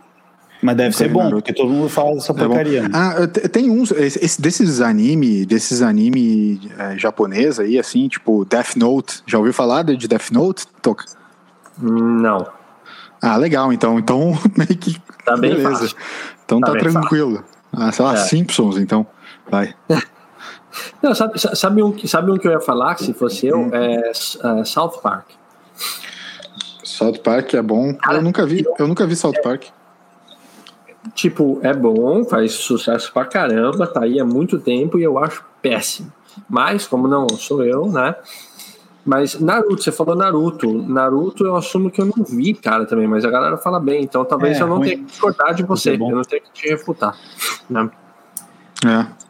Mas deve ser bom, Naruto. porque todo mundo fala dessa é porcaria. Né? Ah, tem uns esse, desses anime, desses anime é, japonês aí, assim, tipo Death Note. Já ouviu falar de Death Note? Toca. Não. Ah, legal, então. Então, meio que. Tá bem Beleza. Fácil. Então tá, tá tranquilo. Ah, sei lá, é. Simpsons, então. Vai. Não, sabe, sabe, um, sabe um que eu ia falar, que se fosse eu? Hum. É, é South Park. South Park é bom. Cara, eu nunca vi, eu nunca vi South Park. Tipo, é bom, faz sucesso pra caramba, tá aí há muito tempo e eu acho péssimo. Mas, como não sou eu, né? Mas Naruto, você falou Naruto. Naruto eu assumo que eu não vi, cara, também, mas a galera fala bem, então talvez é, eu não ruim. tenha que discordar de você, eu não tenho que te refutar. Né? É.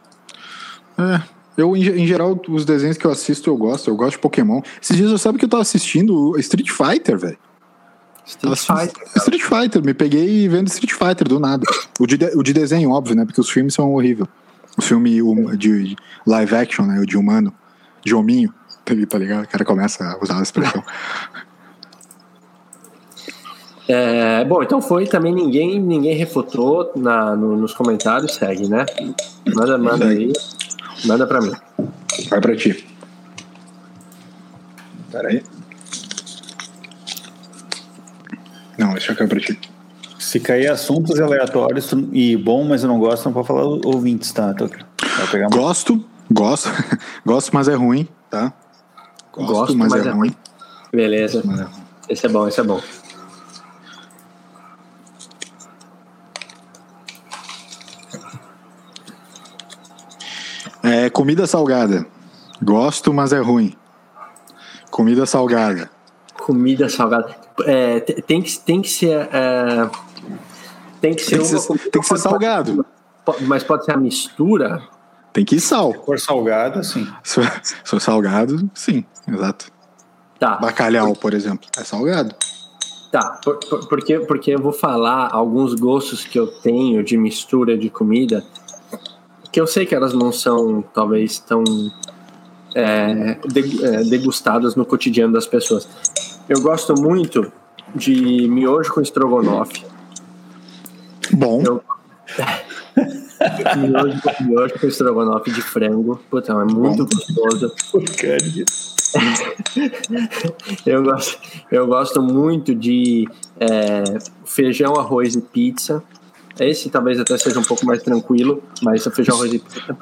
É. Eu, em, geral, os desenhos que eu assisto eu gosto. Eu gosto de Pokémon. Esses dias eu sabe que eu tava assistindo Street Fighter, velho. Street Fighter. Street Fighter, me peguei vendo Street Fighter do nada. O de, o de desenho, óbvio, né? Porque os filmes são horríveis. O filme de live action, né? O de humano, de hominho tá ligado? O cara começa a usar a expressão. É, bom, então foi também ninguém ninguém refutou na, no, nos comentários, segue, né? Manda, manda aí. Manda pra mim. Vai pra ti. Pera aí. Não, deixa eu cair pra ti. Se cair assuntos aleatórios e bom, mas eu não gosto, não pode falar ouvintes, tá? Gosto, gosto, gosto, mas é ruim, tá? Gosto, Gosto mas, mas, é, é ruim. Beleza. É esse é bom, esse é bom. É, comida salgada. Gosto, mas é ruim. Comida salgada. Comida salgada. É, tem, que, tem que ser. É, tem que ser, tem que ser, tem que ser salgado. mas pode ser a mistura tem que ir sal. Se for salgado, sim. Se for salgado, sim, exato. Tá. Bacalhau, por exemplo, é salgado. Tá, por, por, porque, porque eu vou falar alguns gostos que eu tenho de mistura de comida, que eu sei que elas não são, talvez, tão é, é degustadas no cotidiano das pessoas. Eu gosto muito de miojo com estrogonofe. Bom. Eu, miojo, miojo com estrogonofe de frango. Puta, é muito Bom. gostoso. Porcaria. eu, gosto, eu gosto muito de é, feijão, arroz e pizza. Esse talvez até seja um pouco mais tranquilo, mas o feijão, arroz e pizza.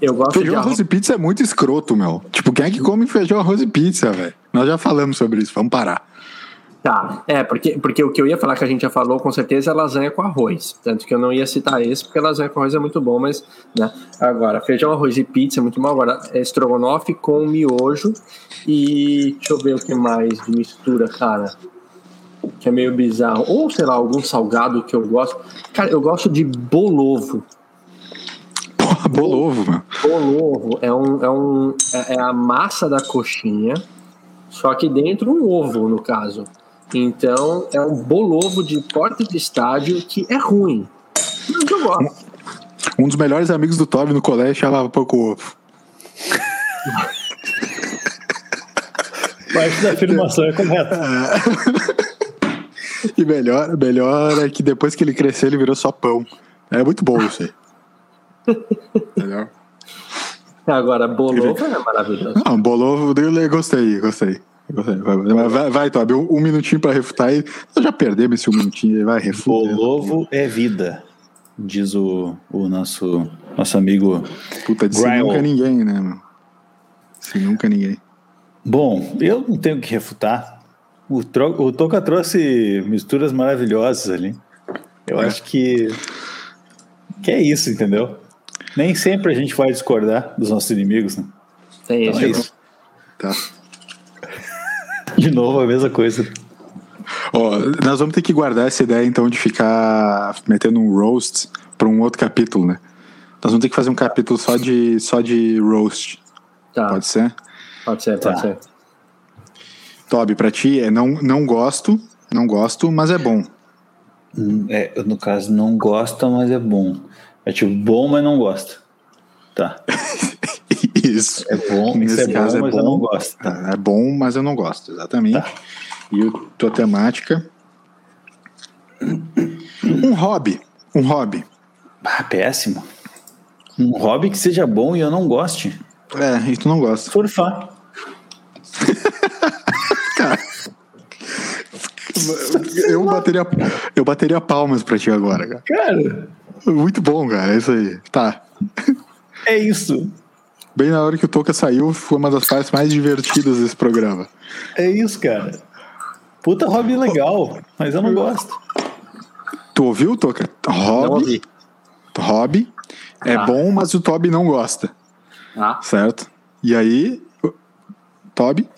Eu gosto feijão, arroz. arroz e pizza é muito escroto, meu. Tipo, quem é que come feijão, arroz e pizza, velho? Nós já falamos sobre isso, vamos parar. Tá, é, porque, porque o que eu ia falar que a gente já falou, com certeza, é lasanha com arroz. Tanto que eu não ia citar esse, porque lasanha com arroz é muito bom, mas, né? Agora, feijão, arroz e pizza é muito bom. Agora, é estrogonofe com miojo e deixa eu ver o que mais de mistura, cara. que é meio bizarro. Ou, sei lá, algum salgado que eu gosto. Cara, eu gosto de bolovo. Porra, bolovo, mano. Bolovo é, um, é, um, é, é a massa da coxinha, só que dentro um ovo, no caso. Então, é um bolovo de porta de estádio que é ruim. Mas eu gosto. Um dos melhores amigos do Toby no colégio chamava pouco ovo. Parte da afirmação é correta. e melhor, melhor é que depois que ele cresceu, ele virou só pão. É muito bom isso aí. Melhor. Agora, bolovo é maravilhoso. Não, bolovo, eu gostei, gostei. Vai, vai, vai Tobi, um, um, minutinho para refutar aí. Nós já perdemos esse um minutinho, vai, refuta. Bolovo é vida, diz o, o nosso, nosso amigo. Puta, disse nunca ninguém, né, mano? Se nunca ninguém. Bom, eu não tenho que refutar. O, tro o Toca trouxe misturas maravilhosas ali. Eu é. acho que, que é isso, entendeu? Nem sempre a gente vai discordar dos nossos inimigos, né? Tem então, é isso. Tá. De novo a mesma coisa. Ó, nós vamos ter que guardar essa ideia então de ficar metendo um roast para um outro capítulo, né? Nós vamos ter que fazer um capítulo só de só de roast. Tá. Pode ser? Pode ser, pode tá. ser. Toby, pra ti é não, não gosto, não gosto, mas é bom. Hum, é, no caso, não gosta, mas é bom. É tipo, bom, mas não gosta. Tá. Isso. É bom, Nesse é caso bom, é mas bom, eu não gosto. Tá. É bom, mas eu não gosto, exatamente. Tá. E o tua temática. Um hobby. Um hobby. Ah, péssimo. Um hobby que seja bom e eu não goste. É, e tu não gosta. Surfar. Cara. Eu bateria, eu bateria palmas pra ti agora, cara. Cara. Muito bom, cara. É isso aí. Tá. É isso. Bem na hora que o Toca saiu, foi uma das partes mais divertidas desse programa. É isso, cara. Puta hobby legal, mas eu não gosto. Tu ouviu, Toca? Hobby. Hobby. É ah. bom, mas o Toby não gosta. Ah. Certo? E aí, Toby?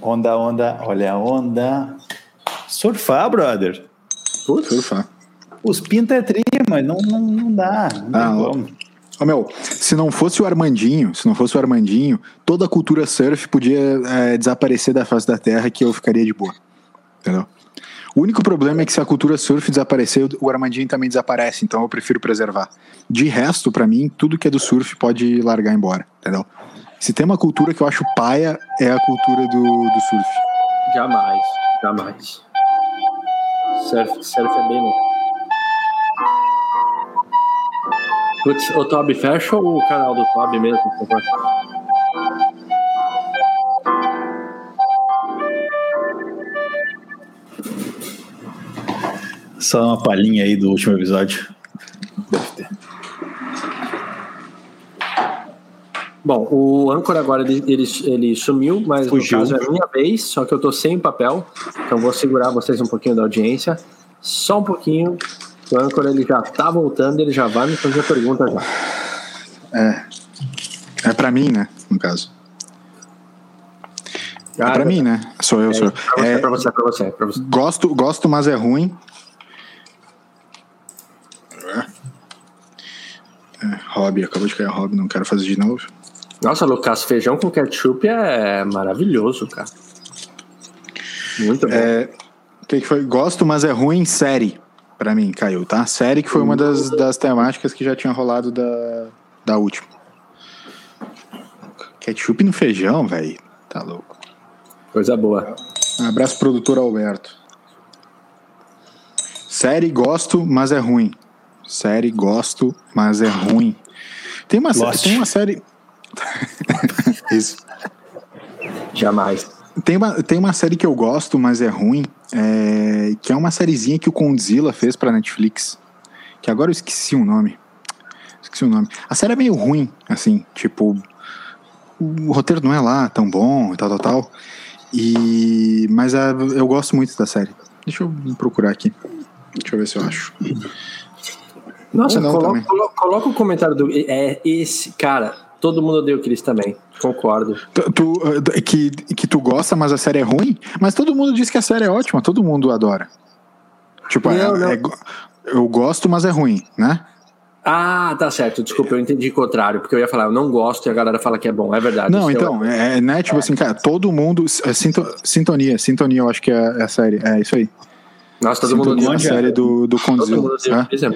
Onda, onda, olha a onda. Surfar, brother. Putz. Surfar. Os pinta é tri, mas não, não, não dá. Não ah, oh, meu, se não fosse o Armandinho, se não fosse o Armandinho, toda a cultura surf podia é, desaparecer da face da terra que eu ficaria de boa. Entendeu? O único problema é que se a cultura surf desaparecer, o Armandinho também desaparece, então eu prefiro preservar. De resto, para mim, tudo que é do surf pode largar embora, entendeu? Se tem uma cultura que eu acho paia, é a cultura do, do surf. Jamais, jamais. Surf, surf é bem louco. Putz, o Toby, fecha o canal do Toby mesmo, por favor. Só uma palhinha aí do último episódio. Deve ter. Bom, o âncora agora ele, ele, ele sumiu, mas Fugiu. no caso é a minha vez, só que eu tô sem papel, então vou segurar vocês um pouquinho da audiência. Só um pouquinho. O âncora ele já tá voltando, ele já vai me fazer a pergunta já. É. É pra mim, né? No caso. é pra mim, né? Sou eu, é, sou eu. Pra você, é, pra você, pra você, pra você. Gosto, gosto, mas é ruim. É, hobby, acabou de cair hobby, não quero fazer de novo. Nossa, Lucas, feijão com ketchup é maravilhoso, cara. Muito bom. É, que, que foi? Gosto, mas é ruim série. Pra mim, caiu, tá? Série que foi uma das, das temáticas que já tinha rolado da, da última. Ketchup no feijão, velho. Tá louco. Coisa boa. Um abraço, produtor Alberto. Série gosto, mas é ruim. Série gosto, mas é ruim. Tem uma, tem uma série. Isso. Jamais. Tem uma, tem uma série que eu gosto, mas é ruim, é, que é uma sériezinha que o Condzilla fez pra Netflix. Que agora eu esqueci o nome. Esqueci o nome. A série é meio ruim, assim, tipo. O roteiro não é lá tão bom e tal, tal, tal. E, mas a, eu gosto muito da série. Deixa eu procurar aqui. Deixa eu ver se eu acho. Nossa, não, coloca, coloca, coloca, o comentário do. É esse, cara. Todo mundo odeia o Chris também. Concordo. Tu, uh, que, que tu gosta, mas a série é ruim? Mas todo mundo diz que a série é ótima, todo mundo adora. Tipo, não, é, não. É, eu gosto, mas é ruim, né? Ah, tá certo. Desculpa, eu entendi o contrário, porque eu ia falar, eu não gosto e a galera fala que é bom. É verdade. Não, então, é, é, né? Tipo é. assim, cara, todo mundo. É, sintonia, sintonia, eu acho que é, é a série. É isso aí. Nossa, todo Sintonia mundo é a série do, do Condzilla. É?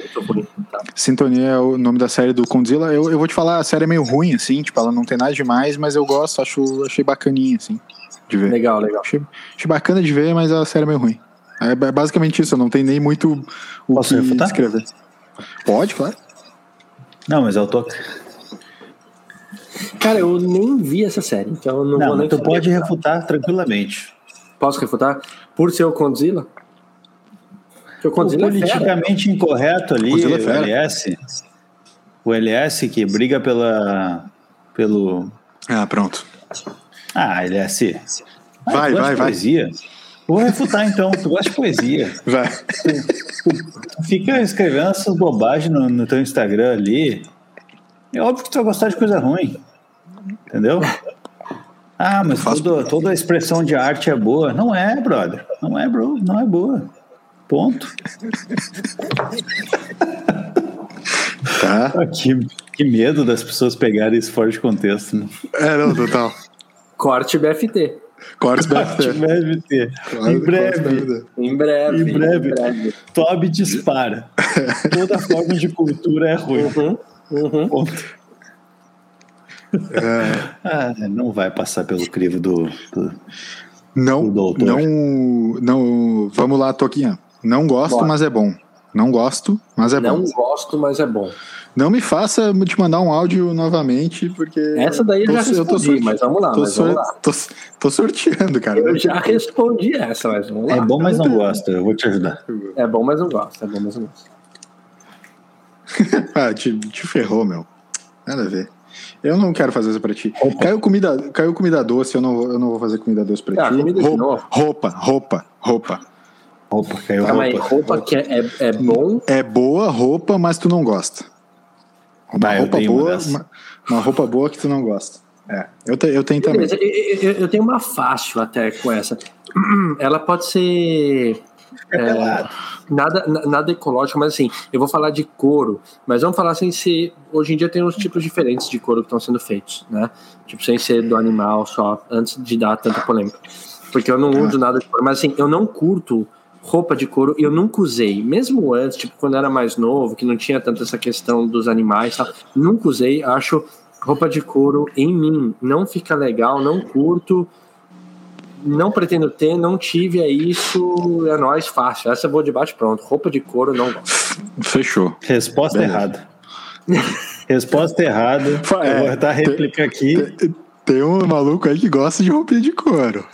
Tá. Sintonia é o nome da série do Condzilla. Eu, eu vou te falar, a série é meio ruim, assim, tipo, ela não tem nada demais, mas eu gosto, acho, achei bacaninha, assim, de ver. Legal, legal. Achei, achei bacana de ver, mas a série é meio ruim. É basicamente isso, não tem nem muito o Posso que refutar? escrever. Pode, claro. Não, mas eu tô. Cara, eu nem vi essa série, então eu não, não vou nem. Tu pode refutar tranquilamente. Posso refutar? Por ser o Condzilla? O Condzilla o é politicamente é incorreto ali, o, o LS. O LS que briga pela. pelo. Ah, pronto. Ah, LS. Ah, vai, vai, vai. Poesia. Vou refutar então, tu gosta de poesia. Vai. Tu, tu, tu fica escrevendo essas bobagens no, no teu Instagram ali. É óbvio que tu vai gostar de coisa ruim. Entendeu? Ah, mas toda, toda a expressão de arte é boa. Não é, brother. Não é, bro. Não é boa. Ponto. Tá. Que, que medo das pessoas pegarem isso fora de contexto. Né? É, não, total. Corte BFT. Corte BFT. BFT. em, breve, em breve. Em breve. Em breve. Toby dispara. Toda forma de cultura é ruim. Uhum. Uhum. Ponto. É. Ah, não vai passar pelo crivo do, do não, do não, não. Vamos lá, Toquinha. Não gosto, Bora. mas é bom. Não gosto, mas é não bom. Não gosto, mas é bom. Não me faça te mandar um áudio novamente, porque. Essa daí eu já respondi, eu tô mas vamos lá. Tô, mas vamos lá. Tô, tô, sorteando, cara. Eu já respondi essa, mas vamos lá. É bom, mas não gosto. Eu vou te ajudar. É bom, mas não gosto. É bom, mas não gosto. ah, te, te ferrou, meu. Nada a ver. Eu não quero fazer isso pra ti. Caiu comida, caiu comida doce, eu não, eu não vou fazer comida doce pra ah, ti. Roupa, roupa, roupa, roupa. Roupa, caiu Calma roupa. Aí, roupa que é, é, é, bom. É boa roupa, mas tu não gosta. Uma bah, roupa boa, uma, uma, roupa boa que tu não gosta. É, eu, te, eu tenho também. Eu, eu, eu, tenho uma fácil até com essa. Ela pode ser. É, nada, nada ecológico, mas assim, eu vou falar de couro, mas vamos falar sem ser. Hoje em dia tem uns tipos diferentes de couro que estão sendo feitos, né? Tipo, sem ser do animal só, antes de dar tanta polêmica. Porque eu não ah. uso nada de couro, mas assim, eu não curto roupa de couro eu nunca usei, mesmo antes, tipo quando era mais novo, que não tinha tanto essa questão dos animais, tal, nunca usei. Acho roupa de couro em mim não fica legal, não curto, não pretendo ter, não tive, é isso, é nós fácil. Essa eu vou de bate pronto. Roupa de couro não gosto. Fechou. Resposta Beleza. errada. Resposta errada. É, vou botar a réplica aqui. Tem, tem um maluco aí que gosta de roupa de couro.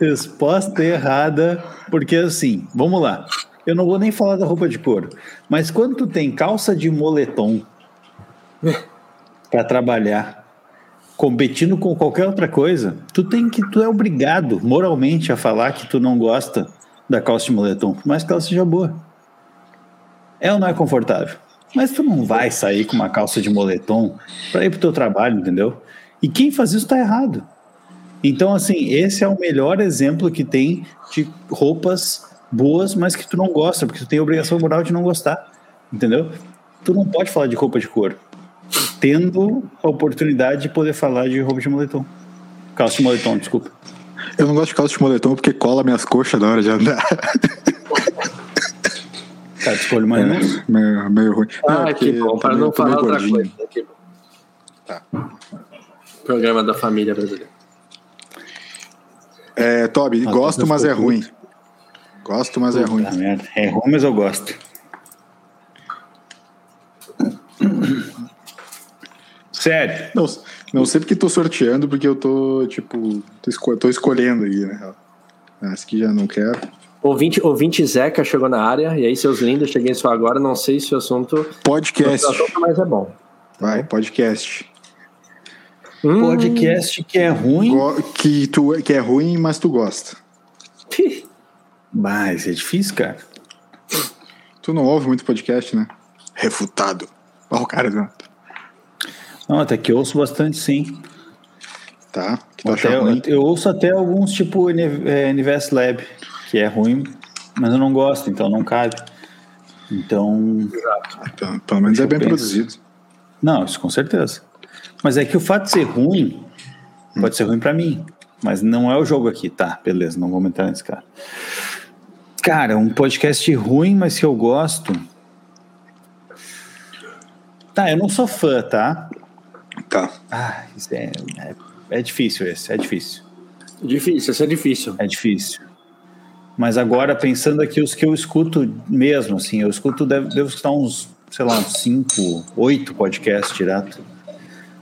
Resposta errada, porque assim, vamos lá. Eu não vou nem falar da roupa de couro, mas quando tu tem calça de moletom para trabalhar, competindo com qualquer outra coisa, tu tem que tu é obrigado moralmente a falar que tu não gosta da calça de moletom, por mais que ela seja boa. É ou não é confortável? Mas tu não vai sair com uma calça de moletom para ir pro teu trabalho, entendeu? E quem faz isso tá errado. Então, assim, esse é o melhor exemplo que tem de roupas boas, mas que tu não gosta, porque tu tem a obrigação moral de não gostar, entendeu? Tu não pode falar de roupa de couro, tendo a oportunidade de poder falar de roupa de moletom. Calça de moletom, desculpa. Eu não gosto de calça de moletom porque cola minhas coxas na hora de andar. Tá, escolho mais é, meio, meio ruim. Ah, não, que bom, para não falar outra coisa. Tá. Programa da família brasileira. É, Toby, Nossa, gosto, mas é ruim. Gosto, mas é ruim. Merda. É ruim, mas eu gosto. Sério? Não, não sei porque tô sorteando, porque eu tô, tipo, tô, esco tô escolhendo aí, né? Esse que já não quero. Ouvinte, ouvinte Zeca chegou na área, e aí, seus lindos, cheguei só agora, não sei se o assunto. Podcast. O assunto, mas é bom. Vai, podcast. Hum. Podcast que é ruim. Que, tu, que é ruim, mas tu gosta. Mas é difícil, cara. Tu não ouve muito podcast, né? Refutado. Olha o cara. Né? Não, até que eu ouço bastante, sim. Tá. Que até, eu, eu, ouço até alguns tipo é, Universe Lab, que é ruim, mas eu não gosto, então não cabe. Então. Então, pelo menos é bem produzido. Não, isso com certeza. Mas é que o fato de ser ruim hum. pode ser ruim para mim. Mas não é o jogo aqui, tá? Beleza, não vou entrar nesse cara. Cara, um podcast ruim, mas que eu gosto. Tá, eu não sou fã, tá? Tá. Ah, isso é, é, é difícil esse, é difícil. Difícil, esse é difícil. É difícil. Mas agora, pensando aqui, os que eu escuto mesmo, assim, eu escuto, devo, devo escutar uns, sei lá, uns cinco, oito podcasts direto.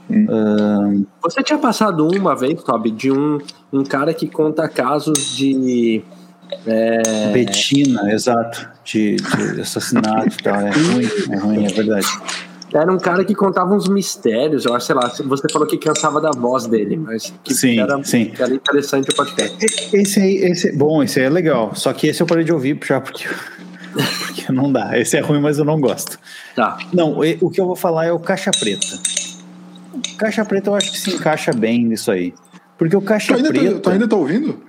Hum. Você tinha passado uma vez, Toby, de um, um cara que conta casos de. É... Betina, exato. De, de assassinato e tal. É ruim, é ruim, é verdade. Era um cara que contava uns mistérios, eu acho, sei lá, você falou que cansava da voz dele, mas que sim, era, sim. era interessante o podcast. Esse aí, esse, bom, esse aí é legal, só que esse eu parei de ouvir já porque, porque não dá. Esse é ruim, mas eu não gosto. Tá. Não, o que eu vou falar é o Caixa Preta. Caixa Preta eu acho que se encaixa bem nisso aí. Porque o Caixa tu ainda tá- Preta. tu ainda tá ouvindo?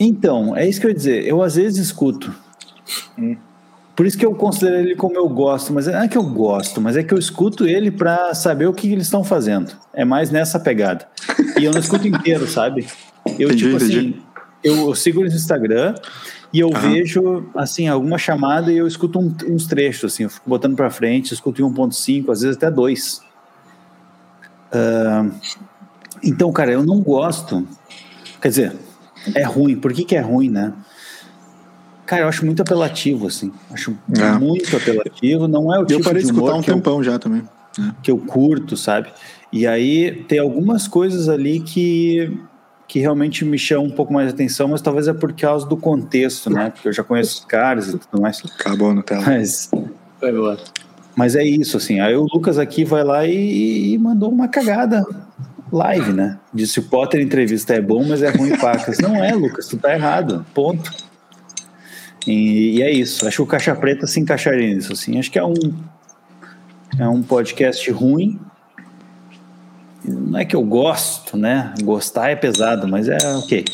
Então, é isso que eu ia dizer. Eu às vezes escuto. Hum. Por isso que eu considero ele como eu gosto, mas não é que eu gosto, mas é que eu escuto ele para saber o que eles estão fazendo. É mais nessa pegada. E eu não escuto inteiro, sabe? Eu, entendi, tipo assim, eu, eu, sigo eles no Instagram e eu vejo, assim, alguma chamada e eu escuto um, uns trechos, assim, eu fico botando para frente, escuto em 1.5, às vezes até 2. Uh, então, cara, eu não gosto. Quer dizer, é ruim. Por que, que é ruim, né? Cara, eu acho muito apelativo, assim. Acho é. muito apelativo. Não é o tipo eu parei de escutar um tempão eu, já também. É. Que eu curto, sabe? E aí tem algumas coisas ali que, que realmente me chamam um pouco mais de atenção, mas talvez é por causa do contexto, né? Porque eu já conheço os caras e tudo mais. Acabou no tela. Mas, mas é isso, assim. Aí o Lucas aqui vai lá e, e mandou uma cagada live, né? Disse o Potter entrevista é bom, mas é ruim pacas. Não é, Lucas, tu tá errado. Ponto. E, e, é isso. Acho que o Caixa Preta se encaixaria nisso. Assim. Acho que é um, é um podcast ruim. Não é que eu gosto, né? Gostar é pesado, mas é ok.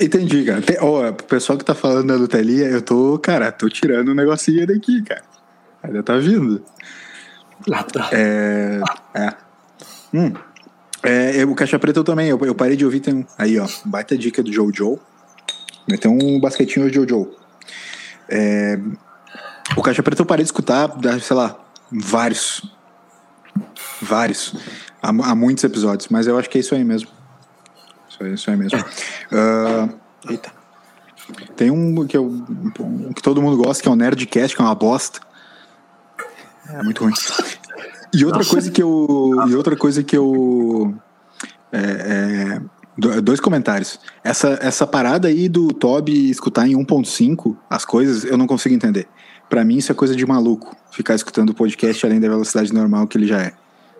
Entendi, cara. Tem, ó, o pessoal que tá falando da Nutelinha, eu tô, cara, tô tirando um negocinho daqui, cara. Ainda tá vindo. Lá tá. É. É. Hum. É, o Caixa Preta eu também, eu, eu parei de ouvir, tem aí, ó, baita dica do Jojo. Tem um basquetinho Jojo. É, o Caixa Preta eu parei de escutar, sei lá, vários. Vários. Há, há, muitos episódios, mas eu acho que é isso aí mesmo. Isso aí, isso aí mesmo. Uh, eita. Tem um que, eu, um que todo mundo gosta, que é o Nerdcast, que é uma bosta. É muito ruim. E outra Nossa. coisa que eu. E outra coisa que eu. É, é, Dois comentários. Essa, essa parada aí do Toby escutar em 1.5 as coisas, eu não consigo entender. Para mim, isso é coisa de maluco. Ficar escutando o podcast além da velocidade normal que ele já é.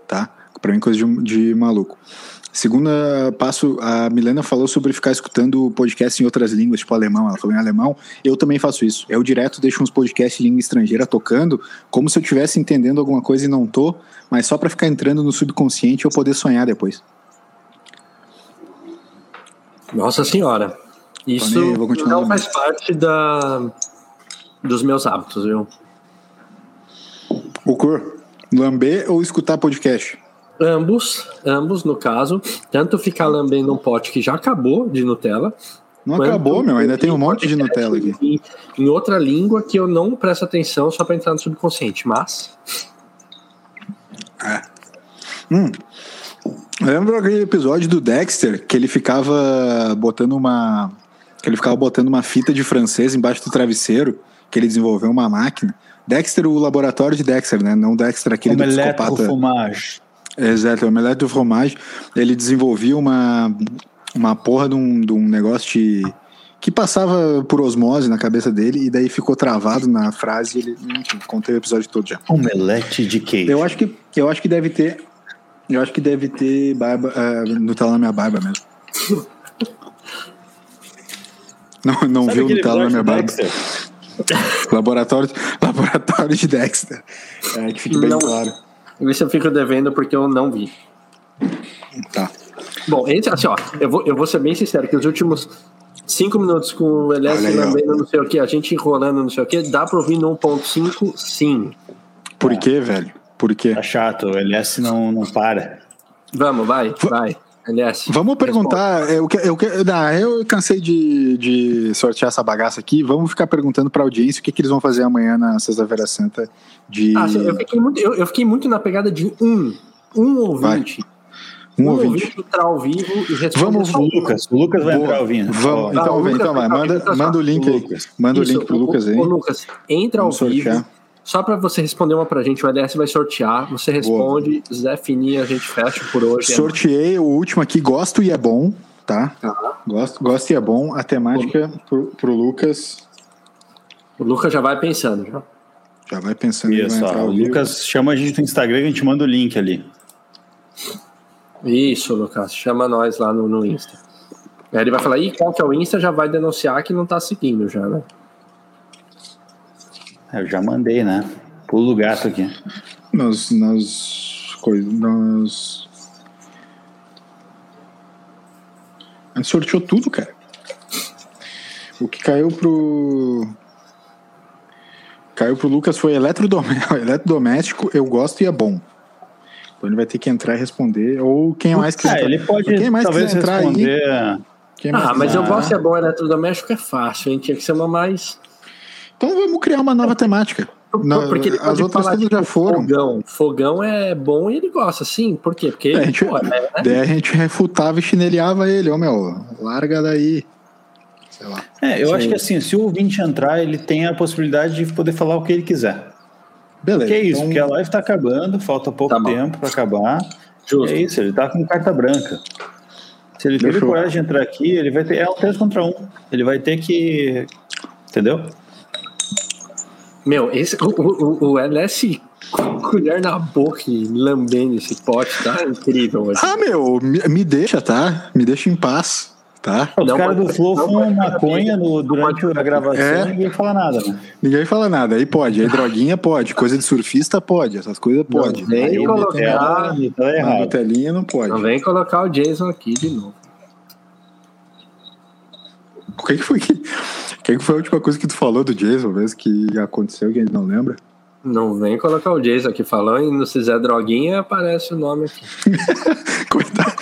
Tá? Pra mim, coisa de, de maluco. Segunda passo, a Milena falou sobre ficar escutando podcast em outras línguas, tipo alemão. Ela falou em alemão. Eu também faço isso. Eu direto deixo uns podcasts em língua estrangeira tocando, como se eu estivesse entendendo alguma coisa e não tô, mas só para ficar entrando no subconsciente e eu poder sonhar depois. Nossa senhora. Isso não faz parte da, dos meus hábitos, viu? O cor? Lamber ou escutar podcast? Ambos, ambos no caso. Tanto ficar lambendo um pote que já acabou de Nutella. Não acabou, meu, ainda tem um monte de Nutella aqui. Em, em outra língua que eu não presto atenção só para entrar no subconsciente, mas. É. Hum, Lembra aquele episódio do Dexter que ele ficava botando uma que ele ficava botando uma fita de francês embaixo do travesseiro, que ele desenvolveu uma máquina. Dexter, o laboratório de Dexter, né? Não Dexter aquele Omelette do psicopata. Exato, o Omelette do fromage. Ele desenvolvia uma uma porra de um, de um negócio de que passava por osmose na cabeça dele e daí ficou travado na frase. Ele, enfim, contei o episódio todo já. Omelete de queijo. Eu acho que eu acho que deve ter eu acho que deve ter barba, uh, Nutella na minha barba mesmo. Não, não viu Nutella na minha barba. laboratório, laboratório de Dexter. É, que fique bem não, claro. Esse eu fico devendo porque eu não vi. Tá. Bom, esse, assim, ó, eu vou, eu vou ser bem sincero que os últimos cinco minutos com o LS lambendo não sei o que, a gente enrolando não sei o que, dá pra ouvir no 1.5? Sim. Por quê, velho? Por quê? Tá chato, o LS não, não para. Vamos, vai, vai. LS. Vamos perguntar. Eu, eu, eu, não, eu cansei de, de sortear essa bagaça aqui. Vamos ficar perguntando para a audiência o que, que eles vão fazer amanhã na Sexta-feira Santa. De... Ah, eu, fiquei muito, eu, eu, fiquei muito na pegada de um, um ouvinte. Vai. Um, um ouvinte. ouvinte entrar ao vivo e responder. Vamos, o Lucas. O Lucas vai entrar ao vivo. Vamos, então, ah, então, vai, manda, manda o link aí. Manda Isso, o link pro o, Lucas aí. Ô, Lucas, entra Vamos ao sortear. vivo só para você responder uma pra gente, o LS vai sortear. Você responde, Boa. Zé Fininho, a gente fecha por hoje. Sorteei o último aqui, gosto e é bom, tá? Gosto, gosto e é bom. A temática pro, pro Lucas. O Lucas já vai pensando, já. Já vai pensando. Isso, vai o Lucas chama a gente no Instagram e a gente manda o link ali. Isso, Lucas, chama nós lá no, no Insta. Aí ele vai falar, ih, qual que é o Insta? Já vai denunciar que não tá seguindo já, né? Eu já mandei, né? Pulo o gato aqui. Nós. Nós. Nós. A gente sorteou tudo, cara. O que caiu pro. Caiu pro Lucas foi eletrodoméstico, eu gosto e é bom. Então ele vai ter que entrar e responder. Ou quem mais quiser. Ah, ele pode quem mais talvez entrar responder. Aí, ah, mas eu gosto e é bom eletrodoméstico é fácil, hein? Tinha que ser uma mais. Então vamos criar uma nova temática. Na, porque ele as outras coisas já foram. Fogão. fogão é bom e ele gosta, sim. Por quê? Porque a gente, pô, é, né? daí a gente refutava e chinelhava ele, ó, oh, meu, larga daí. Sei lá. É, eu sim. acho que assim, se o ouvinte entrar, ele tem a possibilidade de poder falar o que ele quiser. Beleza. Que é isso, então... porque a live tá acabando, falta pouco tá tempo para acabar. Justo. é isso, ele tá com carta branca. Se ele teve coragem de entrar aqui, ele vai ter. É um 3 contra 1. Ele vai ter que. Entendeu? Meu, esse, o, o, o LS com colher na boca e lambendo esse pote, tá incrível. Hoje. Ah, meu, me, me, deixa, tá? Me deixa em paz, tá? Os caras do Flow fumam maconha no, durante a gravação é. e ninguém fala nada, né? Ninguém fala nada, aí pode, aí droguinha pode, coisa de surfista pode, essas coisas pode. Não vem colocar... Na telinha não pode. Não vem colocar o Jason aqui de novo. O que, que foi que... Quem foi a última coisa que tu falou do Jason mesmo que aconteceu que a gente não lembra? Não vem colocar o Jason aqui falando e se fizer droguinha aparece o nome aqui. Coitado.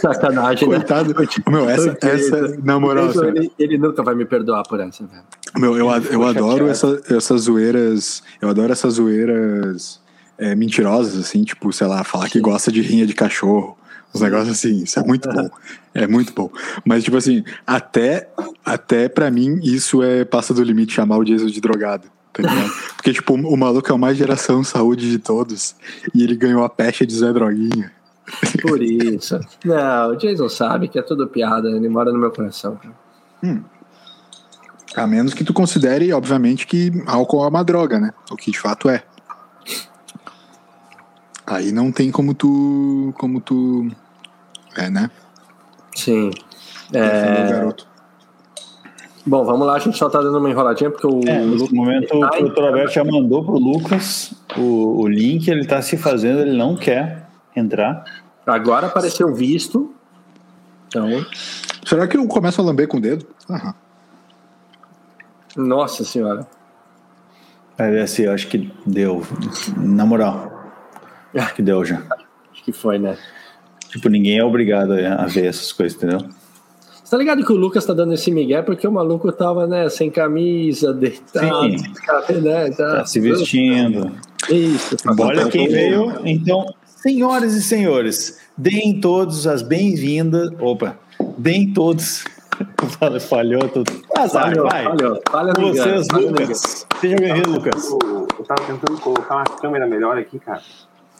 Sacanagem, né? Coitado. né? Meu, essa, essa na moral. Jason, ele, ele, nunca vai me perdoar por essa, velho. Meu, eu, eu, eu adoro essa, essas zoeiras. Eu adoro essas zoeiras é, mentirosas, assim, tipo, sei lá, falar Sim. que gosta de rinha de cachorro. Os negócios assim, isso é muito bom. É muito bom. Mas, tipo assim, até, até pra mim, isso é passa do limite chamar o Jason de drogado. Tá Porque, tipo, o maluco é o mais geração saúde de todos. E ele ganhou a pecha de Zé Droguinha. Por isso. Não, o Jason sabe que é tudo piada, ele mora no meu coração. Hum. A menos que tu considere, obviamente, que álcool é uma droga, né? O que de fato é. Aí não tem como tu. como tu. É, né? Sim. É... Garoto. Bom, vamos lá, a gente só tá dando uma enroladinha porque o. É, nesse momento o doutor Alberto já mandou pro Lucas o, o link, ele tá se fazendo, ele não quer entrar. Agora apareceu visto. Então. Será que eu começo a lamber com o dedo? Aham. Nossa senhora. É assim, eu acho que deu. Na moral. Acho que deu já. Acho que foi, né? Tipo, ninguém é obrigado a ver essas coisas, entendeu? Você tá ligado que o Lucas tá dando esse migué porque o maluco tava, né, sem camisa, deitado, Sim. né, tá, tá se vestindo. Isso. Olha quem veio. Então, senhoras e senhores, deem todos as bem-vindas. Opa, deem todos. Falhou tudo. Azar, falhou, vai. Falhou, falhou, Vocês, Lucas. Seja bem-vindo, Lucas. Eu tava tentando colocar uma câmera melhor aqui, cara.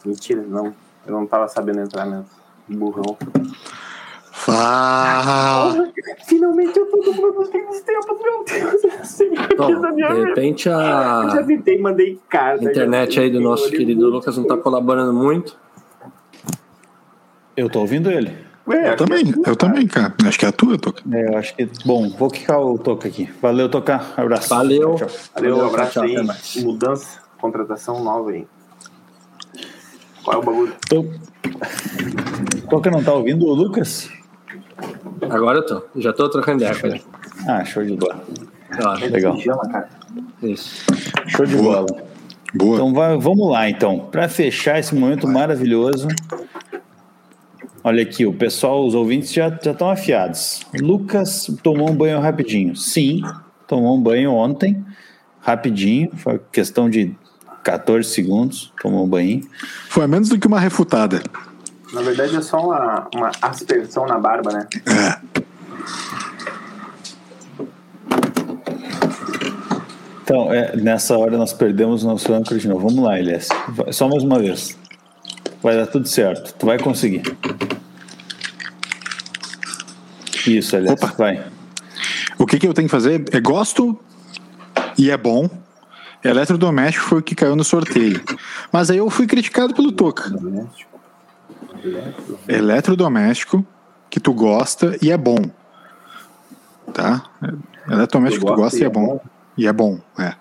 Mentira, não. Eu não tava sabendo entrar mesmo. Burrão. Fala! Finalmente eu tô produto dos tempos, meu Deus. Bom, de repente a. Eu já tentei, mandei carta. A internet aí do nosso querido Lucas não tá colaborando muito. Eu tô ouvindo ele. eu também, é eu também, cara. Acho que é a tua, Toca. É, eu acho que. Bom, vou quicar o Toca aqui. Valeu, Toca. Abraço. Valeu. Valeu, Valeu abraço tchau, aí. Mudança, contratação nova aí. Qual é o bagulho? Tô... Qual que não tá ouvindo o Lucas? Agora eu tô. Já tô trocando ideia ele. Ah, show de bola. Ó, Legal. Chama, cara. Isso. Show de Boa. bola. Boa. Então vai- vamos lá, então. Para fechar esse momento maravilhoso. Olha aqui, o pessoal, os ouvintes já já estão afiados. Lucas tomou um banho rapidinho. Sim, tomou um banho ontem, rapidinho. Foi questão de 14 segundos. Tomou um banho. Foi menos do que uma refutada. Na verdade é só uma, uma aspersão na barba, né? É. Então, é, nessa hora nós perdemos o nosso âncora de novo. Vamos lá, Elias. Vai- Só mais uma vez. Vai dar tudo certo. Tu vai conseguir. Isso, Elias. Opa. Vai. O que, que eu tenho que fazer? É gosto e é bom. Eletrodoméstico foi o que caiu no sorteio. Mas aí eu fui criticado pelo Toca. Doméstico. Eletro. Eletrodoméstico que tu gosta e é bom. Tá? Eletrodoméstico que tu gosta e é bom. E é bom, é.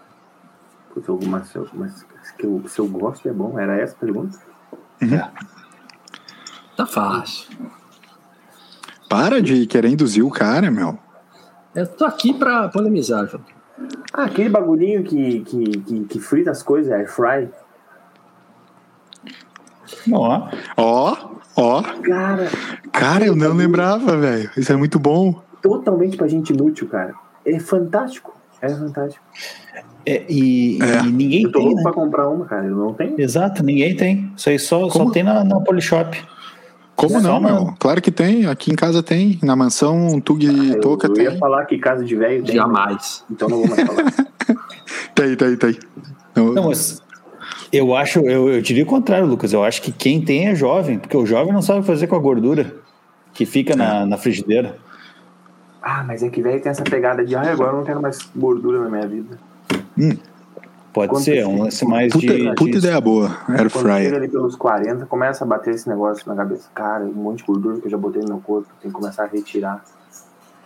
Putz, alguma, se eu, mas que eu, se eu gosto é bom? Era essa a pergunta? Tá fácil. Para de querer induzir o cara, meu. Eu tô aqui pra polemizar, João. Ah, aquele bagulhinho que, que, que, que frita as coisas, air fry. Ó, Ó, ó. Cara, Cara, eu não lembrava, velho. Isso é muito bom. totalmente pra gente inútil, cara. É fantástico. É fantástico. é, e, É. e ninguém Eu tô tem, louco né? pra comprar uma, cara. Eu não tenho. Exato, ninguém tem. Isso aí só, só tem na, na Polishop. Como Só não, na- meu? Claro que tem. Aqui em casa tem. Na mansão Tug e Eu, Toca eu tem. ia falar que casa de velho tem. Jamais. Então não vou mais falar. Tem, tem, tem. Eu- Não, mas eu acho, eu, eu diria o contrário, Lucas. Eu acho que quem tem é jovem, porque o jovem não sabe fazer com a gordura que fica É. na, na frigideira. ah, mas é que velho tem essa pegada de, ah, agora eu não quero mais gordura na minha vida. Pode Quanto ser, é um lance mais Puta, de. puta de- ideia boa. Air Quando chega fryer. ali pelos 40, começa a bater esse negócio na cabeça. Cara, um monte de gordura que eu já botei no meu corpo, tem que começar a retirar.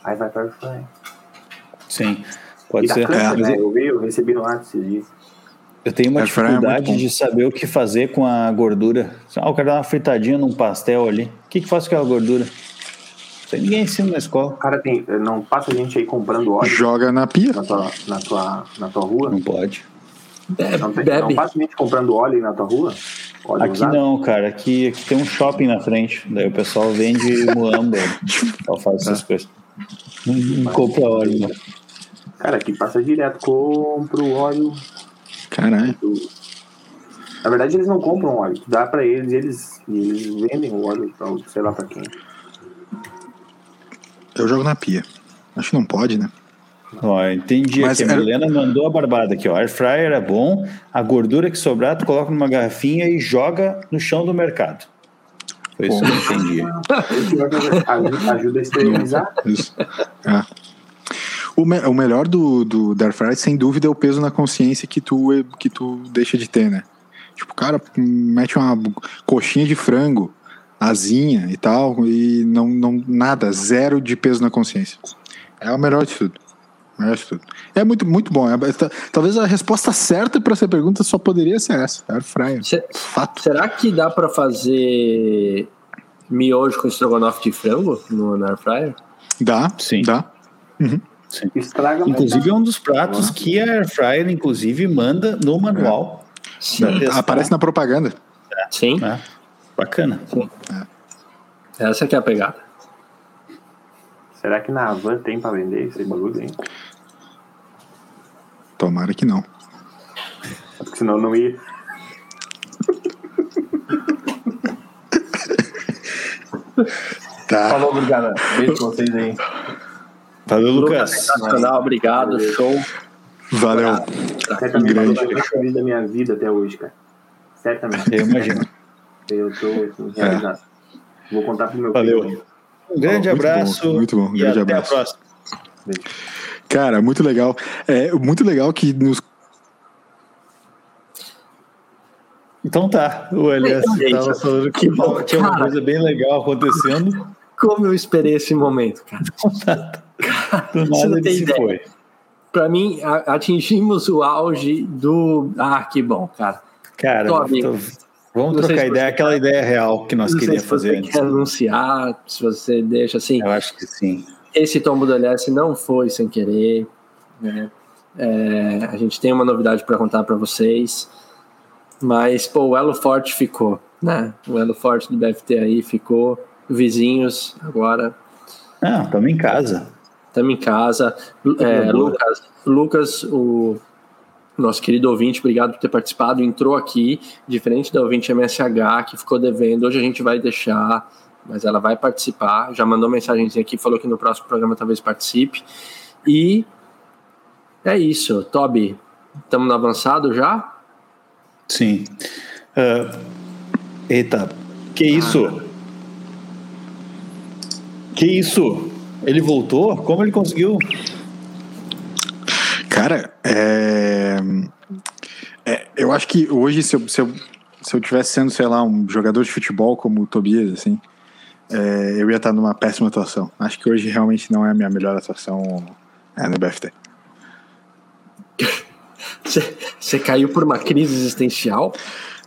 Aí vai para fry. Sim, pode E ser. câncer, Mas né? eu, Eu vi, eu recebi no WhatsApp esses dias. eu tenho uma Air fryer é dificuldade bom. de saber o que fazer com a gordura. Ah, eu quero dar uma fritadinha num pastel ali. O que, que faz com aquela gordura? Isso ninguém ensina na escola. Cara, tem, não passa gente aí comprando óleo Joga na pia. na tua, na tua, na tua rua? Não pode. Bebe, Não, tem, não passa gente comprando óleo aí na tua rua? Óleo Aqui usado? não, cara. Aqui, aqui tem um shopping na frente. Daí o pessoal vende muamba. Só faz essas É. coisas. Não, compra óleo. né? Cara, aqui passa direto. Compro óleo. Caralho. Na verdade, eles não compram óleo. Tu dá pra eles e eles, e eles vendem o óleo pra sei lá pra quem. Eu jogo na pia. Acho que não pode, né? Ó, entendi Mas aqui. A era- Milena mandou a barbada aqui, ó. Air fryer é bom. A gordura que sobrar, tu coloca numa garrafinha e joga no chão do mercado. Foi isso que eu entendi. Ajuda, ajuda a esterilizar. Isso. É. O, me- o melhor do, do da Fryer, sem dúvida, é o peso na consciência que tu, que tu deixa de ter, né? Tipo, o cara mete uma coxinha de frango, asinha e tal, e não, não nada, zero de peso na consciência. É o melhor de tudo. É muito, muito bom. É, ta- talvez a resposta certa para essa pergunta só poderia ser essa: Air Fryer. Se- Fato. será que dá pra fazer miojo com estrogonofe de frango no na air fryer? Dá, Sim. dá. Estraga mais. Inclusive, é um dos pratos que a Air fryer, inclusive, manda no manual. Sim. Testar. Aparece na propaganda. Sim. né? Bacana. Essa que é a pegada. Será que na Havan tem pra vender esse bagulho aí? Tomara que não. Porque senão não ia. Tá. Falou, obrigado. Beijo pra vocês aí. Valeu, Lucas, Lucas. sensacional, obrigado, show. Valeu. Certamente grande. foi a melhor corrida da minha vida até hoje, cara. Certamente. Eu imagino. Eu tô assim, realizado. Vou contar pro meu Valeu. filho. Um grande Muito bom, abraço. muito bom. Um E grande até abraço. a próxima. Cara, muito legal. É muito legal que nos. Então tá, o Elias estava falando que que bom, tinha uma cara. coisa bem legal acontecendo. Como eu esperei esse momento, cara. Do Você nada ele tem se ideia. foi. Pra mim, a- atingimos o auge do. Ah, que bom, cara. Cara, Tô Vamos trocar se ideia, aquela ideia real que nós queríamos fazer. Se você quer anunciar, se você deixa assim. Eu acho que sim. Esse tombo do LS não foi sem querer. Né? É, a gente tem uma novidade para contar para vocês. Mas, pô, o elo forte ficou, né? O elo forte do BFT aí ficou. Vizinhos agora. Ah, estamos em casa. Estamos em casa. É, Lucas, Lucas, o nosso querido ouvinte, obrigado por ter participado, entrou aqui, diferente da ouvinte MSH, que ficou devendo, hoje a gente vai deixar, mas ela vai participar, já mandou mensagenzinha aqui, falou que no próximo programa talvez participe, e é isso, Toby, estamos no avançado já? Sim. Uh, eita, que isso? Ah. Que isso? Ele voltou? Como ele conseguiu? Cara, é... é eu acho que hoje, se eu, se, eu, se eu tivesse sendo, sei lá, um jogador de futebol como o Tobias, assim, é, eu ia estar numa péssima atuação. Acho que hoje realmente não é a minha melhor atuação é, no BFT. Você caiu por uma crise existencial?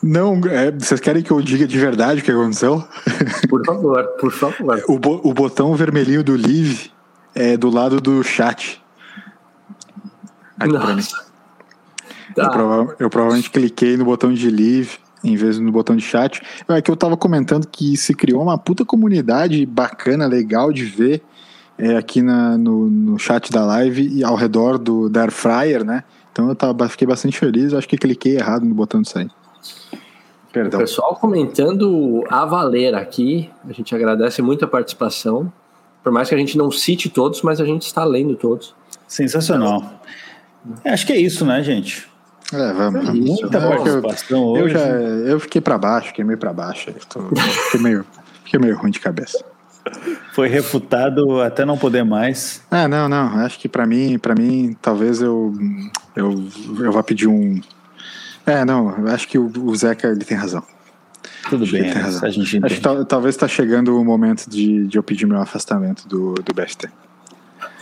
Não, é, vocês querem que eu diga de verdade o que aconteceu? Por favor, por favor. o, bo, o botão vermelhinho do Live é do lado do chat. Aqui Nossa. Tá. Eu, prova eu, provavelmente cliquei no botão de Live em vez no botão de chat. É que eu tava comentando que se criou uma puta comunidade bacana, legal de ver é, aqui na, no, no chat da live e ao redor do da Air Fryer, né? Então eu tava, fiquei bastante feliz, acho que cliquei errado no botão de sair. Perdão. O pessoal comentando a valer aqui, a gente agradece muito a participação. Por mais que a gente não cite todos, mas a gente está lendo todos. Sensacional. É, acho que é isso, né, gente? É, vamos. É Muita participação eu, hoje. Eu, já, eu fiquei para baixo, fiquei meio para baixo. Tô, fiquei, meio, fiquei meio ruim de cabeça. Foi refutado até não poder mais. Ah, não, não. Acho que para mim, para mim, talvez eu, eu, eu vá pedir um é, não, acho que o, o Zeca ele tem razão. Tudo acho bem, a gente entende. Acho que talvez está chegando o momento de, de eu pedir meu afastamento do, do BFT.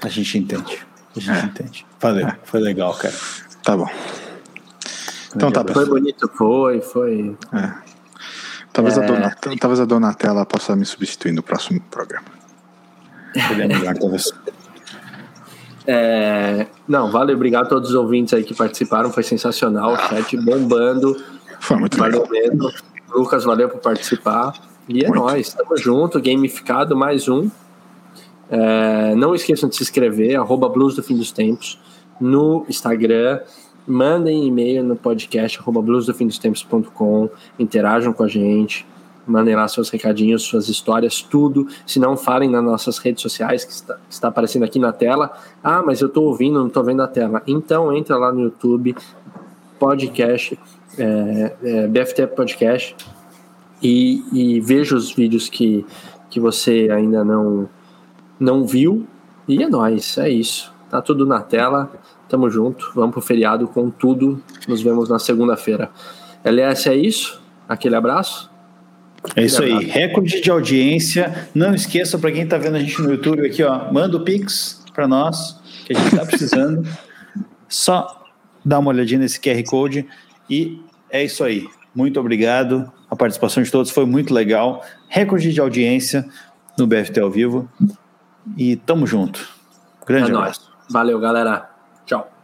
A gente entende. A gente é. entende. Valeu, é. foi legal, cara. Tá bom. Então tá, Foi bonito, foi, foi. É. Talvez, a é. Donatella, talvez a Donatella possa me substituir no próximo programa. É não, valeu, obrigado a todos os ouvintes aí que participaram, foi sensacional, o chat bombando. Foi muito valeu legal. mesmo. Lucas, valeu por participar. E é muito. nóis, tamo junto, gamificado, mais um. É, não esqueçam de se inscrever, arroba Blues do Fim dos Tempos, no Instagram. Mandem e-mail no podcast, bluesdofindostempos.com, interajam com a gente mandem lá seus recadinhos, suas histórias, tudo. Se não, falem nas nossas redes sociais, que está, que está aparecendo aqui na tela. Ah, mas eu estou ouvindo, não estou vendo a tela. Então, entra lá no YouTube, podcast, é, é, BFT Podcast, e, e veja os vídeos que, que você ainda não, não viu. E é nóis, é isso. Tá tudo na tela. Tamo junto. Vamos pro feriado com tudo. Nos vemos na segunda-feira. LS, é isso. Aquele abraço. É isso aí, recorde de audiência. Não esqueça, para quem está vendo a gente no YouTube aqui, ó, manda o Pix para nós, que a gente está precisando. Só dá uma olhadinha nesse QR Code e é isso aí. Muito obrigado. A participação de todos foi muito legal. Recorde de audiência no BFT ao vivo. E tamo junto. Grande é abraço. Nóis. Valeu, galera. Tchau.